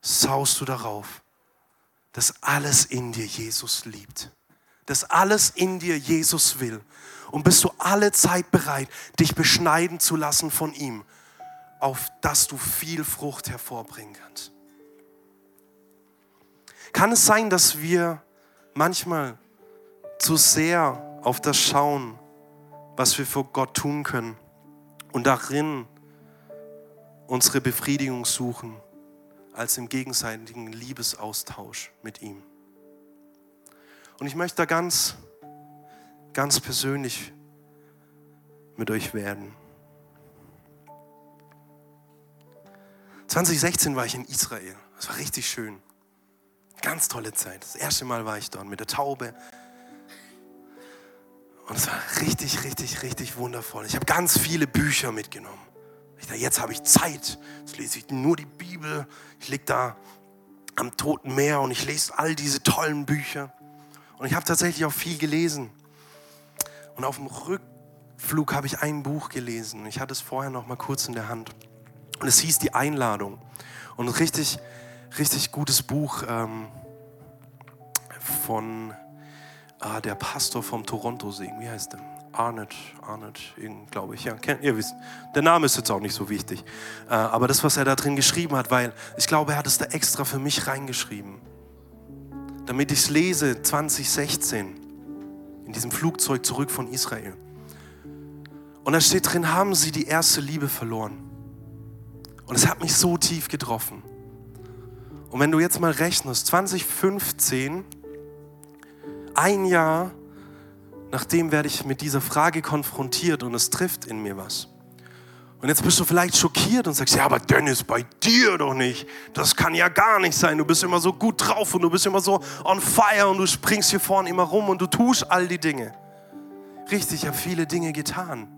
saust du darauf, dass alles in dir Jesus liebt? Dass alles in dir Jesus will und bist du alle Zeit bereit, dich beschneiden zu lassen von ihm, auf dass du viel Frucht hervorbringen kannst. Kann es sein, dass wir manchmal zu sehr auf das schauen, was wir für Gott tun können und darin unsere Befriedigung suchen, als im gegenseitigen Liebesaustausch mit ihm? Und ich möchte da ganz ganz persönlich mit euch werden. 2016 war ich in Israel. Das war richtig schön. Ganz tolle Zeit. Das erste Mal war ich dort mit der Taube. Und es war richtig, richtig, richtig wundervoll. Ich habe ganz viele Bücher mitgenommen. Ich dachte, jetzt habe ich Zeit. Jetzt lese ich nur die Bibel. Ich liege da am Toten Meer und ich lese all diese tollen Bücher. Und ich habe tatsächlich auch viel gelesen. Und auf dem Rückflug habe ich ein Buch gelesen. Ich hatte es vorher noch mal kurz in der Hand. Und es hieß Die Einladung. Und richtig, richtig gutes Buch ähm, von ah, der Pastor vom Toronto-Segen. Wie heißt der? Arnett, Arnett, glaube ich. Ja, kennt, ihr wisst. Der Name ist jetzt auch nicht so wichtig. Äh, aber das, was er da drin geschrieben hat, weil ich glaube, er hat es da extra für mich reingeschrieben. Damit ich es lese, 2016 in diesem Flugzeug zurück von Israel. Und da steht drin, haben sie die erste Liebe verloren. Und es hat mich so tief getroffen. Und wenn du jetzt mal rechnest, 2015, ein Jahr nachdem werde ich mit dieser Frage konfrontiert und es trifft in mir was. Und jetzt bist du vielleicht schockiert und sagst, ja, aber Dennis, bei dir doch nicht. Das kann ja gar nicht sein. Du bist immer so gut drauf und du bist immer so on fire und du springst hier vorne immer rum und du tust all die Dinge. Richtig, ich habe viele Dinge getan.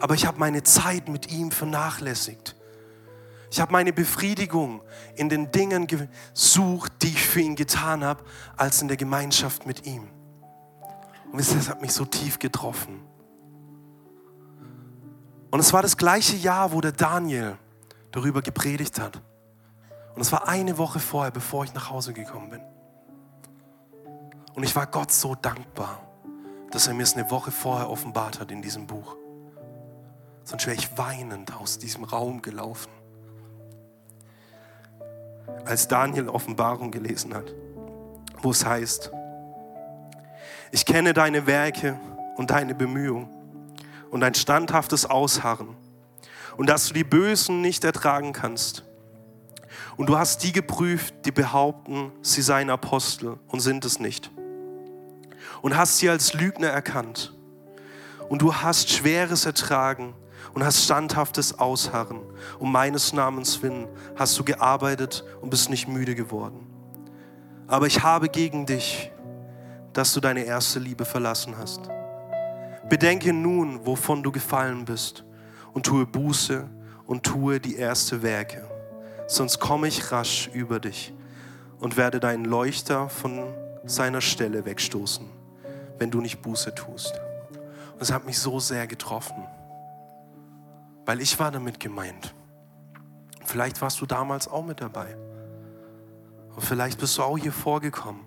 Aber ich habe meine Zeit mit ihm vernachlässigt. Ich habe meine Befriedigung in den Dingen gesucht, die ich für ihn getan habe, als in der Gemeinschaft mit ihm. Und wisst das hat mich so tief getroffen. Und es war das gleiche Jahr, wo der Daniel darüber gepredigt hat. Und es war eine Woche vorher, bevor ich nach Hause gekommen bin. Und ich war Gott so dankbar, dass er mir es eine Woche vorher offenbart hat in diesem Buch. Sonst wäre ich weinend aus diesem Raum gelaufen. Als Daniel Offenbarung gelesen hat, wo es heißt, ich kenne deine Werke und deine Bemühungen und ein standhaftes Ausharren und dass du die Bösen nicht ertragen kannst. Und du hast die geprüft, die behaupten, sie seien Apostel und sind es nicht. Und hast sie als Lügner erkannt. Und du hast Schweres ertragen und hast standhaftes Ausharren. Um meines Namens willen hast du gearbeitet und bist nicht müde geworden. Aber ich habe gegen dich, dass du deine erste Liebe verlassen hast. Bedenke nun, wovon du gefallen bist und tue Buße und tue die erste Werke. Sonst komme ich rasch über dich und werde deinen Leuchter von seiner Stelle wegstoßen, wenn du nicht Buße tust. Und es hat mich so sehr getroffen, weil ich war damit gemeint. Vielleicht warst du damals auch mit dabei. Und vielleicht bist du auch hier vorgekommen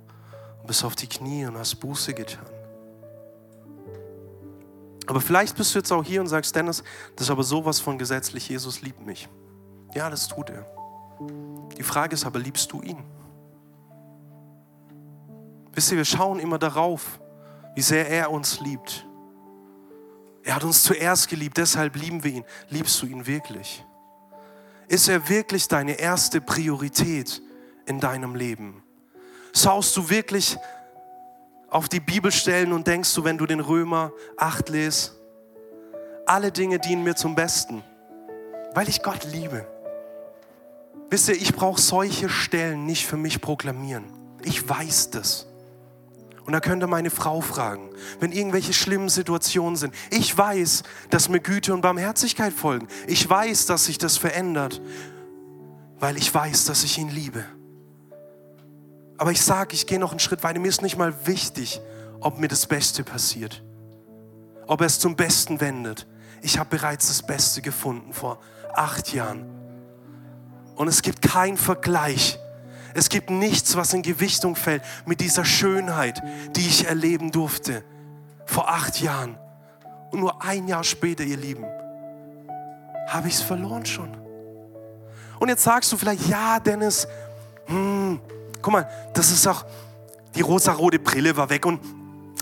und bist auf die Knie und hast Buße getan. Aber vielleicht bist du jetzt auch hier und sagst, Dennis, das ist aber sowas von gesetzlich, Jesus liebt mich. Ja, das tut er. Die Frage ist aber, liebst du ihn? Wisst ihr, wir schauen immer darauf, wie sehr er uns liebt. Er hat uns zuerst geliebt, deshalb lieben wir ihn. Liebst du ihn wirklich? Ist er wirklich deine erste Priorität in deinem Leben? Schaust du wirklich auf die Bibel stellen und denkst du, wenn du den Römer 8 liest, alle Dinge dienen mir zum Besten, weil ich Gott liebe. Wisst ihr, ich brauche solche Stellen nicht für mich proklamieren. Ich weiß das. Und da könnte meine Frau fragen, wenn irgendwelche schlimmen Situationen sind. Ich weiß, dass mir Güte und Barmherzigkeit folgen. Ich weiß, dass sich das verändert, weil ich weiß, dass ich ihn liebe. Aber ich sage, ich gehe noch einen Schritt weiter. Mir ist nicht mal wichtig, ob mir das Beste passiert, ob er es zum Besten wendet. Ich habe bereits das Beste gefunden vor acht Jahren. Und es gibt keinen Vergleich es gibt nichts, was in Gewichtung fällt mit dieser Schönheit, die ich erleben durfte vor acht Jahren. Und nur ein Jahr später, ihr Lieben, habe ich es verloren schon. Und jetzt sagst du vielleicht, ja, Dennis, hm, guck mal, das ist auch, die rosa-rote Brille war weg und,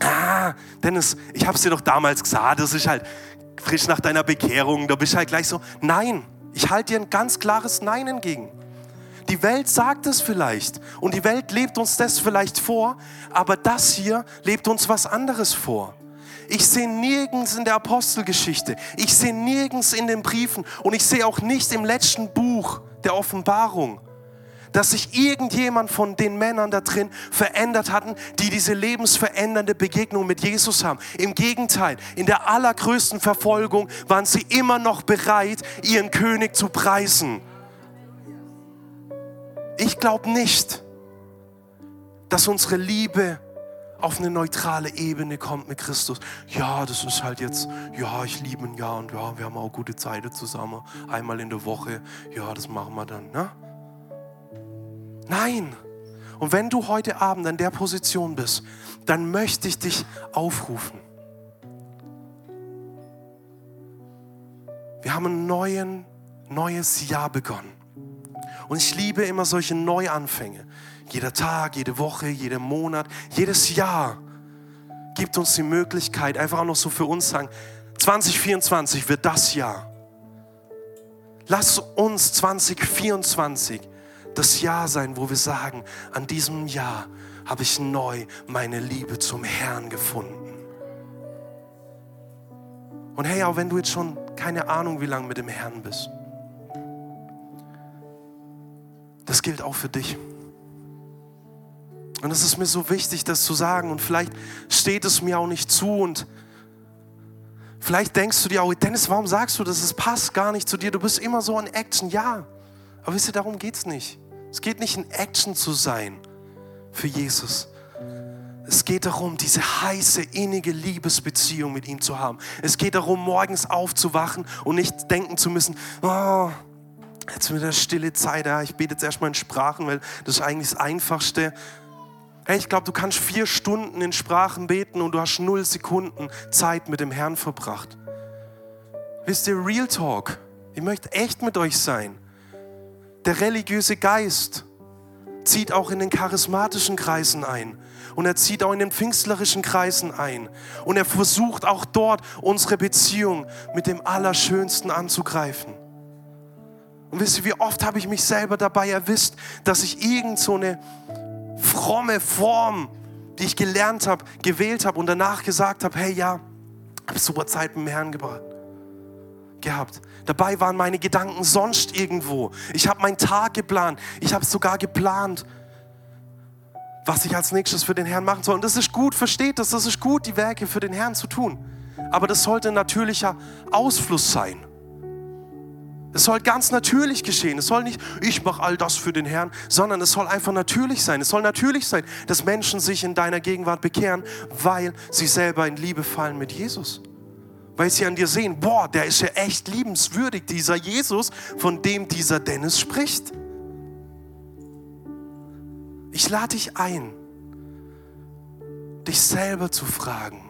ah, Dennis, ich habe es dir doch damals gesagt, das ist halt frisch nach deiner Bekehrung, da bist du halt gleich so, nein, ich halte dir ein ganz klares Nein entgegen. Die Welt sagt es vielleicht und die Welt lebt uns das vielleicht vor, aber das hier lebt uns was anderes vor. Ich sehe nirgends in der Apostelgeschichte, ich sehe nirgends in den Briefen und ich sehe auch nicht im letzten Buch der Offenbarung, dass sich irgendjemand von den Männern da drin verändert hatten, die diese lebensverändernde Begegnung mit Jesus haben. Im Gegenteil, in der allergrößten Verfolgung waren sie immer noch bereit, ihren König zu preisen. Ich glaube nicht, dass unsere Liebe auf eine neutrale Ebene kommt mit Christus. Ja, das ist halt jetzt, ja, ich liebe ihn ja und ja, wir haben auch gute Zeiten zusammen. Einmal in der Woche, ja, das machen wir dann. Ne? Nein. Und wenn du heute Abend an der Position bist, dann möchte ich dich aufrufen. Wir haben ein neuen, neues Jahr begonnen. Und ich liebe immer solche Neuanfänge. Jeder Tag, jede Woche, jeden Monat, jedes Jahr gibt uns die Möglichkeit, einfach auch noch so für uns sagen, 2024 wird das Jahr. Lass uns 2024 das Jahr sein, wo wir sagen, an diesem Jahr habe ich neu meine Liebe zum Herrn gefunden. Und hey, auch wenn du jetzt schon keine Ahnung, wie lange mit dem Herrn bist, das gilt auch für dich. Und es ist mir so wichtig, das zu sagen. Und vielleicht steht es mir auch nicht zu. Und vielleicht denkst du dir auch, Dennis, warum sagst du das? Es passt gar nicht zu dir. Du bist immer so in Action. Ja, aber wisst ihr, darum geht es nicht. Es geht nicht in Action zu sein für Jesus. Es geht darum, diese heiße, innige Liebesbeziehung mit ihm zu haben. Es geht darum, morgens aufzuwachen und nicht denken zu müssen, oh, Jetzt wieder stille Zeit, ja, ich bete jetzt erstmal in Sprachen, weil das ist eigentlich das Einfachste. Hey, ich glaube, du kannst vier Stunden in Sprachen beten und du hast null Sekunden Zeit mit dem Herrn verbracht. Wisst ihr, Real Talk, ich möchte echt mit euch sein. Der religiöse Geist zieht auch in den charismatischen Kreisen ein. Und er zieht auch in den pfingstlerischen Kreisen ein. Und er versucht auch dort unsere Beziehung mit dem Allerschönsten anzugreifen. Und wisst ihr, wie oft habe ich mich selber dabei erwischt, dass ich irgend so eine fromme Form, die ich gelernt habe, gewählt habe und danach gesagt habe, hey ja, habe super Zeit mit dem Herrn gebracht gehabt. Dabei waren meine Gedanken sonst irgendwo. Ich habe meinen Tag geplant. Ich habe sogar geplant, was ich als nächstes für den Herrn machen soll. Und das ist gut, versteht das, das ist gut, die Werke für den Herrn zu tun. Aber das sollte ein natürlicher Ausfluss sein. Es soll ganz natürlich geschehen. Es soll nicht, ich mache all das für den Herrn, sondern es soll einfach natürlich sein. Es soll natürlich sein, dass Menschen sich in deiner Gegenwart bekehren, weil sie selber in Liebe fallen mit Jesus. Weil sie an dir sehen, boah, der ist ja echt liebenswürdig, dieser Jesus, von dem dieser Dennis spricht. Ich lade dich ein, dich selber zu fragen,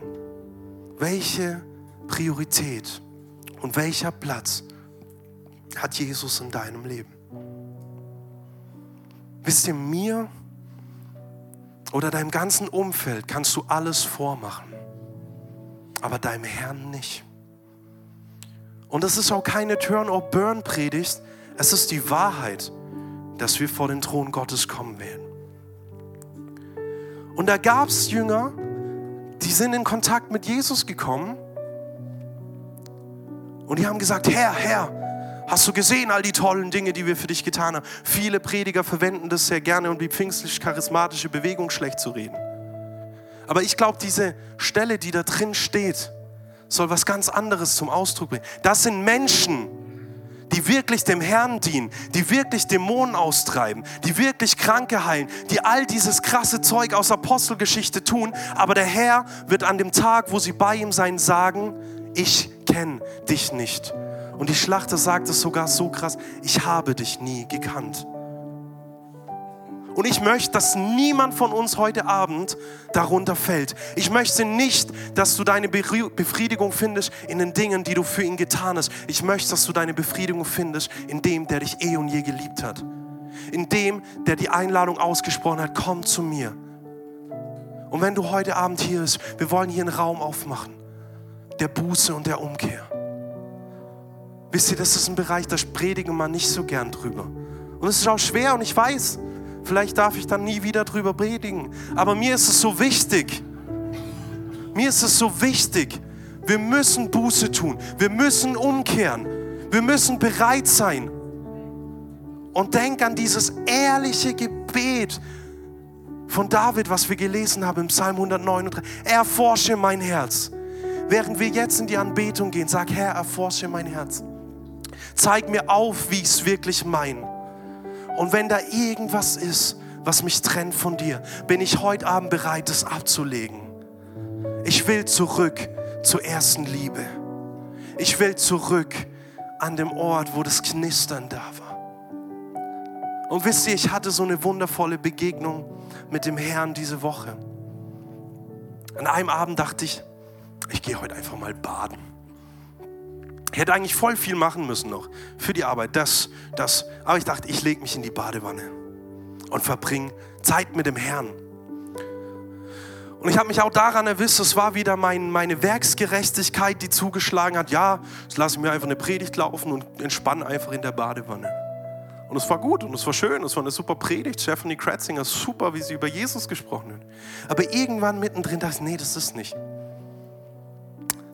welche Priorität und welcher Platz hat Jesus in deinem Leben? Wisst ihr, mir oder deinem ganzen Umfeld kannst du alles vormachen, aber deinem Herrn nicht. Und das ist auch keine Turn-or-Burn-Predigt, es ist die Wahrheit, dass wir vor den Thron Gottes kommen werden. Und da gab es Jünger, die sind in Kontakt mit Jesus gekommen und die haben gesagt, Herr, Herr, Hast du gesehen, all die tollen Dinge, die wir für dich getan haben? Viele Prediger verwenden das sehr gerne, um die pfingstlich-charismatische Bewegung schlecht zu reden. Aber ich glaube, diese Stelle, die da drin steht, soll was ganz anderes zum Ausdruck bringen. Das sind Menschen, die wirklich dem Herrn dienen, die wirklich Dämonen austreiben, die wirklich Kranke heilen, die all dieses krasse Zeug aus Apostelgeschichte tun. Aber der Herr wird an dem Tag, wo sie bei ihm sein, sagen, ich kenne dich nicht. Und die Schlachter sagt es sogar so krass, ich habe dich nie gekannt. Und ich möchte, dass niemand von uns heute Abend darunter fällt. Ich möchte nicht, dass du deine Befriedigung findest in den Dingen, die du für ihn getan hast. Ich möchte, dass du deine Befriedigung findest in dem, der dich eh und je geliebt hat. In dem, der die Einladung ausgesprochen hat, komm zu mir. Und wenn du heute Abend hier bist, wir wollen hier einen Raum aufmachen, der Buße und der Umkehr. Wisst ihr, das ist ein Bereich, da predigen man nicht so gern drüber. Und es ist auch schwer und ich weiß, Vielleicht darf ich dann nie wieder drüber predigen. Aber mir ist es so wichtig. Mir ist es so wichtig. Wir müssen Buße tun. Wir müssen umkehren. Wir müssen bereit sein. Und denk an dieses ehrliche Gebet von David, was wir gelesen haben im Psalm 139. Erforsche mein Herz. Während wir jetzt in die Anbetung gehen, sag Herr, erforsche mein Herz. Zeig mir auf, wie ich es wirklich meine. Und wenn da irgendwas ist, was mich trennt von dir, bin ich heute Abend bereit, das abzulegen. Ich will zurück zur ersten Liebe. Ich will zurück an dem Ort, wo das Knistern da war. Und wisst ihr, ich hatte so eine wundervolle Begegnung mit dem Herrn diese Woche. An einem Abend dachte ich, ich gehe heute einfach mal baden. Ich hätte eigentlich voll viel machen müssen noch für die Arbeit, das, das. Aber ich dachte, ich lege mich in die Badewanne und verbringe Zeit mit dem Herrn. Und ich habe mich auch daran erwischt, es war wieder mein, meine Werksgerechtigkeit, die zugeschlagen hat. Ja, jetzt lasse ich mir einfach eine Predigt laufen und entspanne einfach in der Badewanne. Und es war gut und es war schön, es war eine super Predigt. Stephanie Kratzinger, super, wie sie über Jesus gesprochen hat. Aber irgendwann mittendrin dachte ich, nee, das ist nicht.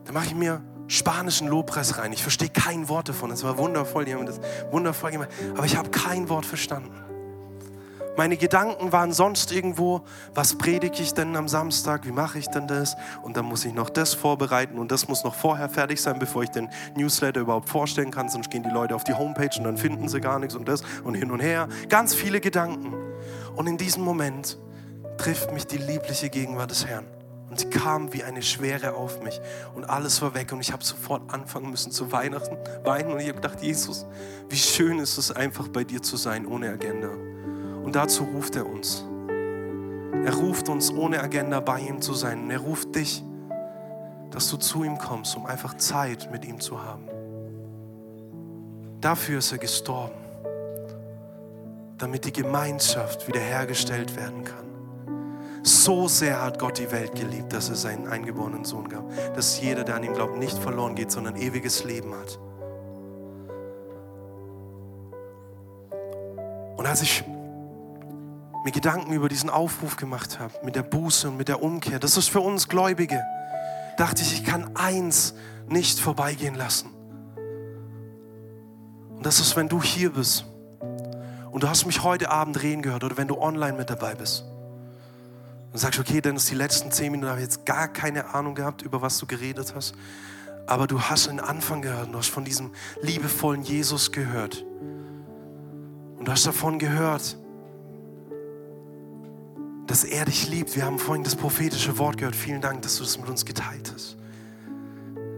Da mache ich mir spanischen Lobpreis rein. Ich verstehe kein Wort davon. Es war wundervoll, die haben das wundervoll gemacht. Aber ich habe kein Wort verstanden. Meine Gedanken waren sonst irgendwo, was predige ich denn am Samstag, wie mache ich denn das? Und dann muss ich noch das vorbereiten und das muss noch vorher fertig sein, bevor ich den Newsletter überhaupt vorstellen kann. Sonst gehen die Leute auf die Homepage und dann finden sie gar nichts und das und hin und her. Ganz viele Gedanken. Und in diesem Moment trifft mich die liebliche Gegenwart des Herrn. Und sie kam wie eine Schwere auf mich und alles war weg und ich habe sofort anfangen müssen zu weinen und ich habe gedacht, Jesus, wie schön ist es einfach bei dir zu sein ohne Agenda. Und dazu ruft er uns. Er ruft uns ohne Agenda bei ihm zu sein und er ruft dich, dass du zu ihm kommst, um einfach Zeit mit ihm zu haben. Dafür ist er gestorben, damit die Gemeinschaft wiederhergestellt werden kann. So sehr hat Gott die Welt geliebt, dass er seinen eingeborenen Sohn gab, dass jeder, der an ihn glaubt, nicht verloren geht, sondern ewiges Leben hat. Und als ich mir Gedanken über diesen Aufruf gemacht habe, mit der Buße und mit der Umkehr, das ist für uns Gläubige, dachte ich, ich kann eins nicht vorbeigehen lassen. Und das ist, wenn du hier bist und du hast mich heute Abend reden gehört oder wenn du online mit dabei bist und sagst, okay, dann ist die letzten zehn Minuten, habe ich jetzt gar keine Ahnung gehabt, über was du geredet hast. Aber du hast den Anfang gehört, du hast von diesem liebevollen Jesus gehört. Und du hast davon gehört, dass er dich liebt. Wir haben vorhin das prophetische Wort gehört. Vielen Dank, dass du das mit uns geteilt hast.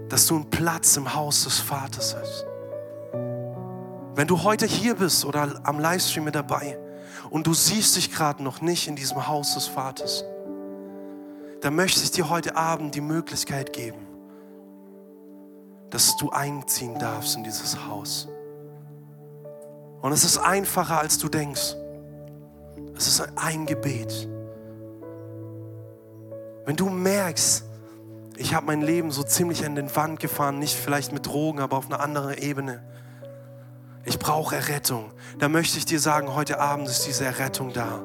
Dass du einen Platz im Haus des Vaters hast. Wenn du heute hier bist oder am Livestream mit dabei, und du siehst dich gerade noch nicht in diesem Haus des Vaters, dann möchte ich dir heute Abend die Möglichkeit geben, dass du einziehen darfst in dieses Haus. Und es ist einfacher, als du denkst. Es ist ein Gebet. Wenn du merkst, ich habe mein Leben so ziemlich an den Wand gefahren, nicht vielleicht mit Drogen, aber auf einer anderen Ebene ich brauche Errettung, Da möchte ich dir sagen, heute Abend ist diese Errettung da.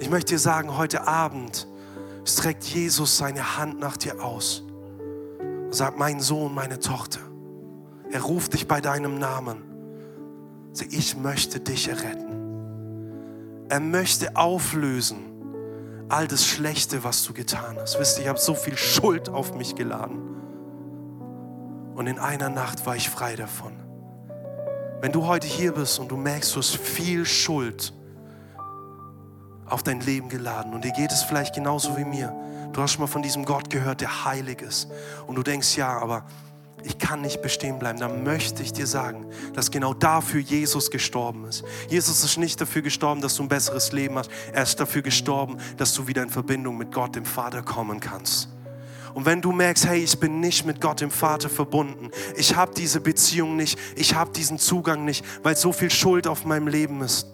Ich möchte dir sagen, heute Abend streckt Jesus seine Hand nach dir aus und sagt, mein Sohn, meine Tochter, Er ruft dich bei deinem Namen. Sag, ich möchte dich erretten. Er möchte auflösen all das Schlechte, was du getan hast. Wisst ihr, ich habe so viel Schuld auf mich geladen. Und in einer Nacht war ich frei davon. Wenn du heute hier bist und du merkst, du hast viel Schuld auf dein Leben geladen und dir geht es vielleicht genauso wie mir. Du hast schon mal von diesem Gott gehört, der heilig ist. Und du denkst, ja, aber ich kann nicht bestehen bleiben, dann möchte ich dir sagen, dass genau dafür Jesus gestorben ist. Jesus ist nicht dafür gestorben, dass du ein besseres Leben hast. Er ist dafür gestorben, dass du wieder in Verbindung mit Gott, dem Vater, kommen kannst. Und wenn du merkst, hey, ich bin nicht mit Gott, dem Vater, verbunden, ich habe diese Beziehung nicht, ich habe diesen Zugang nicht, weil so viel Schuld auf meinem Leben ist,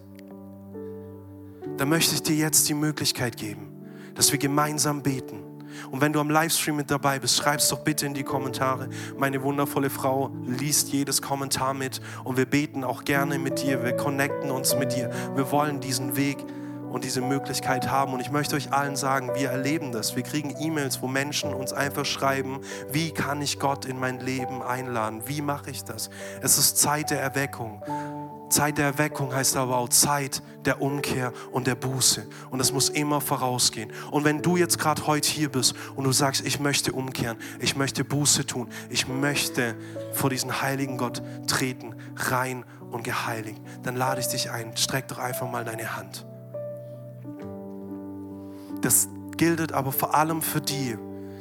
dann möchte ich dir jetzt die Möglichkeit geben, dass wir gemeinsam beten und wenn du am Livestream mit dabei bist, schreib es doch bitte in die Kommentare. Meine wundervolle Frau liest jedes Kommentar mit und wir beten auch gerne mit dir. Wir connecten uns mit dir. Wir wollen diesen Weg und diese Möglichkeit haben. Und ich möchte euch allen sagen, wir erleben das. Wir kriegen E-Mails, wo Menschen uns einfach schreiben, wie kann ich Gott in mein Leben einladen? Wie mache ich das? Es ist Zeit der Erweckung. Zeit der Erweckung heißt aber auch Zeit der Umkehr und der Buße. Und das muss immer vorausgehen. Und wenn du jetzt gerade heute hier bist und du sagst, ich möchte umkehren, ich möchte Buße tun, ich möchte vor diesen heiligen Gott treten, rein und geheiligt, dann lade ich dich ein, streck doch einfach mal deine Hand. Das gilt aber vor allem für die,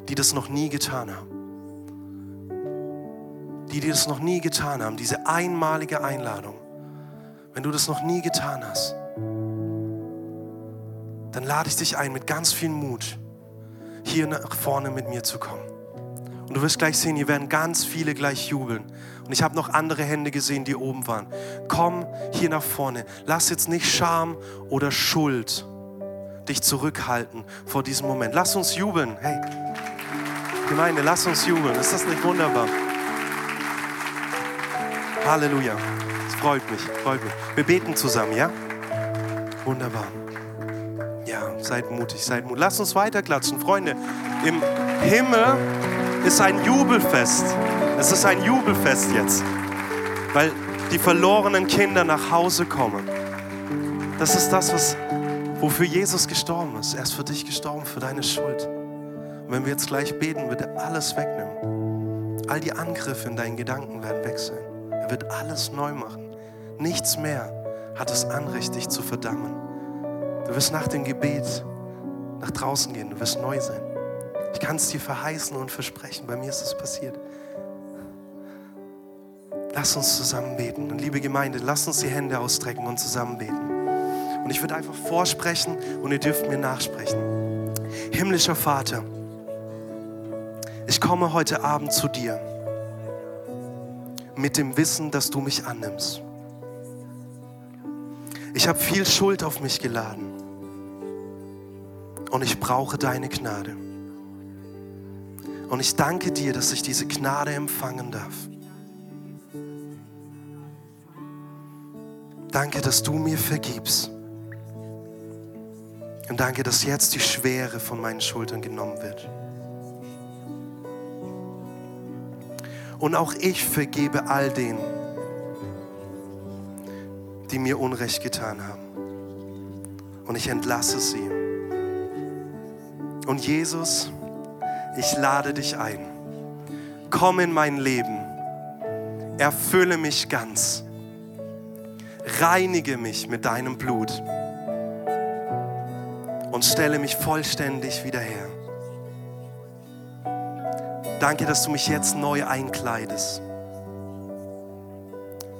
die das noch nie getan haben. Die, die das noch nie getan haben, diese einmalige Einladung wenn du das noch nie getan hast, dann lade ich dich ein, mit ganz viel Mut hier nach vorne mit mir zu kommen. Und du wirst gleich sehen, hier werden ganz viele gleich jubeln. Und ich habe noch andere Hände gesehen, die oben waren. Komm hier nach vorne. Lass jetzt nicht Scham oder Schuld dich zurückhalten vor diesem Moment. Lass uns jubeln. Hey, Gemeinde, lass uns jubeln. Ist das nicht wunderbar? Halleluja freut mich, freut mich. Wir beten zusammen, ja? Wunderbar. Ja, seid mutig, seid mutig. Lasst uns weiterklatschen, Freunde. Im Himmel ist ein Jubelfest. Es ist ein Jubelfest jetzt, weil die verlorenen Kinder nach Hause kommen. Das ist das, was, wofür Jesus gestorben ist. Er ist für dich gestorben, für deine Schuld. Und wenn wir jetzt gleich beten, wird er alles wegnehmen. All die Angriffe in deinen Gedanken werden weg sein. Er wird alles neu machen. Nichts mehr hat das Anrecht, dich zu verdammen. Du wirst nach dem Gebet nach draußen gehen, du wirst neu sein. Ich kann es dir verheißen und versprechen, bei mir ist es passiert. Lass uns zusammen beten. Und liebe Gemeinde, lass uns die Hände ausstrecken und zusammen beten. Und ich würde einfach vorsprechen und ihr dürft mir nachsprechen. Himmlischer Vater, ich komme heute Abend zu dir mit dem Wissen, dass du mich annimmst. Ich habe viel Schuld auf mich geladen und ich brauche deine Gnade. Und ich danke dir, dass ich diese Gnade empfangen darf. Danke, dass du mir vergibst. Und danke, dass jetzt die Schwere von meinen Schultern genommen wird. Und auch ich vergebe all denen, die mir Unrecht getan haben. Und ich entlasse sie. Und Jesus, ich lade dich ein. Komm in mein Leben. Erfülle mich ganz. Reinige mich mit deinem Blut. Und stelle mich vollständig wieder her. Danke, dass du mich jetzt neu einkleidest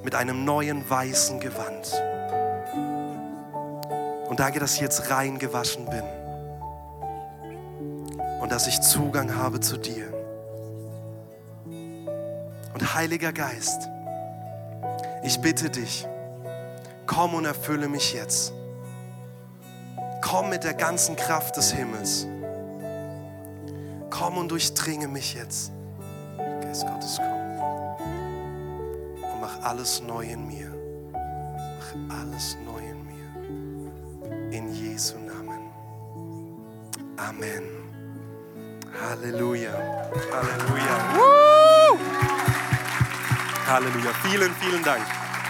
mit einem neuen weißen Gewand. Und danke, dass ich jetzt rein gewaschen bin und dass ich Zugang habe zu dir. Und Heiliger Geist, ich bitte dich, komm und erfülle mich jetzt. Komm mit der ganzen Kraft des Himmels. Komm und durchdringe mich jetzt. Geist Gottes, komm alles neu in mir. Mach alles neu in mir. In Jesu Namen. Amen. Halleluja. Halleluja. Halleluja. Vielen, vielen Dank.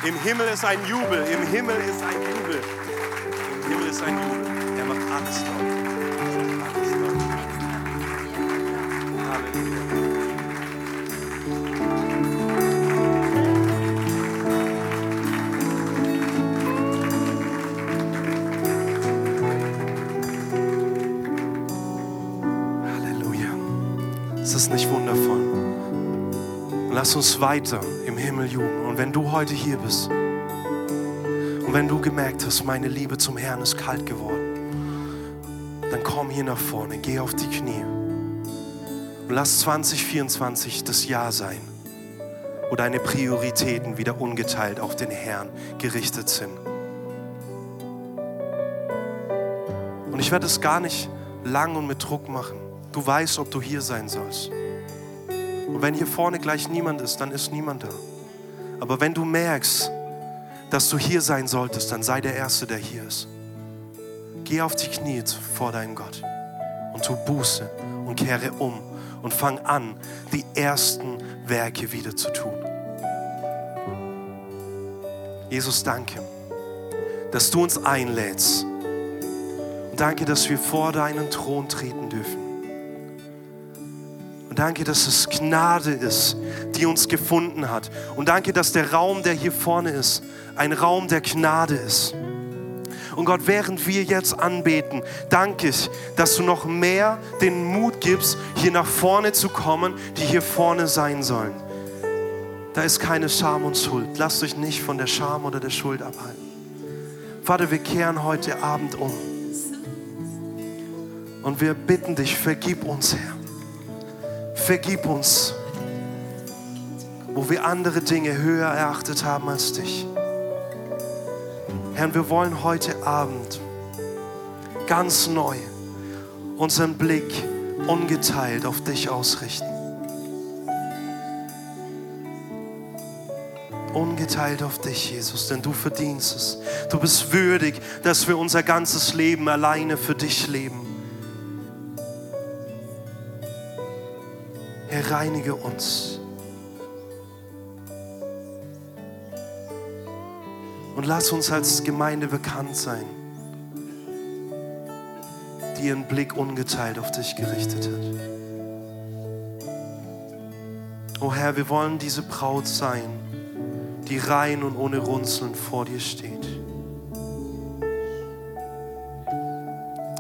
Im Himmel ist ein Jubel. Im Himmel ist ein Jubel. Im Himmel ist ein Jubel. Er macht alles neu. Alles neu. Halleluja. Halleluja. Ist nicht wundervoll? Lass uns weiter im Himmel jubeln. Und wenn du heute hier bist und wenn du gemerkt hast, meine Liebe zum Herrn ist kalt geworden, dann komm hier nach vorne, geh auf die Knie und lass 2024 das Jahr sein, wo deine Prioritäten wieder ungeteilt auf den Herrn gerichtet sind. Und ich werde es gar nicht lang und mit Druck machen. Du weißt, ob du hier sein sollst. Und wenn hier vorne gleich niemand ist, dann ist niemand da. Aber wenn du merkst, dass du hier sein solltest, dann sei der Erste, der hier ist. Geh auf die Knie vor deinem Gott und tu Buße und kehre um und fang an, die ersten Werke wieder zu tun. Jesus, danke, dass du uns einlädst. Und danke, dass wir vor deinen Thron treten dürfen. Danke, dass es Gnade ist, die uns gefunden hat. Und danke, dass der Raum, der hier vorne ist, ein Raum der Gnade ist. Und Gott, während wir jetzt anbeten, danke ich, dass du noch mehr den Mut gibst, hier nach vorne zu kommen, die hier vorne sein sollen. Da ist keine Scham und Schuld. Lasst euch nicht von der Scham oder der Schuld abhalten. Vater, wir kehren heute Abend um. Und wir bitten dich, vergib uns, Herr. Vergib uns, wo wir andere Dinge höher erachtet haben als dich. Herr, wir wollen heute Abend ganz neu unseren Blick ungeteilt auf dich ausrichten. Ungeteilt auf dich, Jesus, denn du verdienst es. Du bist würdig, dass wir unser ganzes Leben alleine für dich leben. Herr, reinige uns. Und lass uns als Gemeinde bekannt sein, die ihren Blick ungeteilt auf dich gerichtet hat. Oh Herr, wir wollen diese Braut sein, die rein und ohne Runzeln vor dir steht.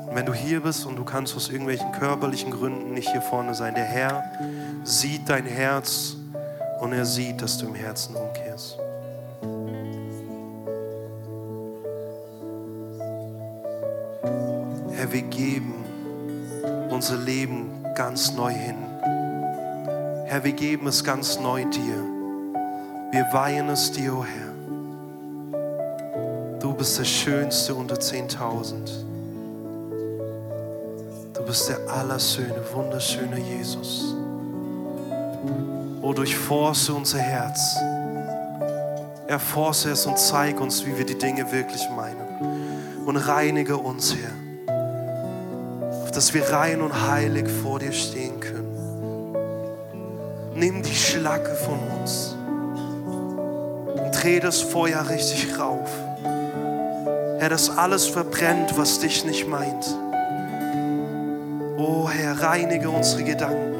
Und wenn du hier bist und du kannst aus irgendwelchen körperlichen Gründen nicht hier vorne sein, der Herr sieht dein Herz und er sieht, dass du im Herzen umkehrst. Herr, wir geben unser Leben ganz neu hin. Herr, wir geben es ganz neu dir. Wir weihen es dir, o oh Herr. Du bist der Schönste unter 10.000. Du bist der allerschöne, wunderschöne Jesus. O durchforce unser Herz. Erforce es und zeig uns, wie wir die Dinge wirklich meinen. Und reinige uns, Herr. Auf dass wir rein und heilig vor dir stehen können. Nimm die Schlacke von uns und dreh das Feuer richtig rauf. Herr, dass alles verbrennt, was dich nicht meint. Oh Herr, reinige unsere Gedanken.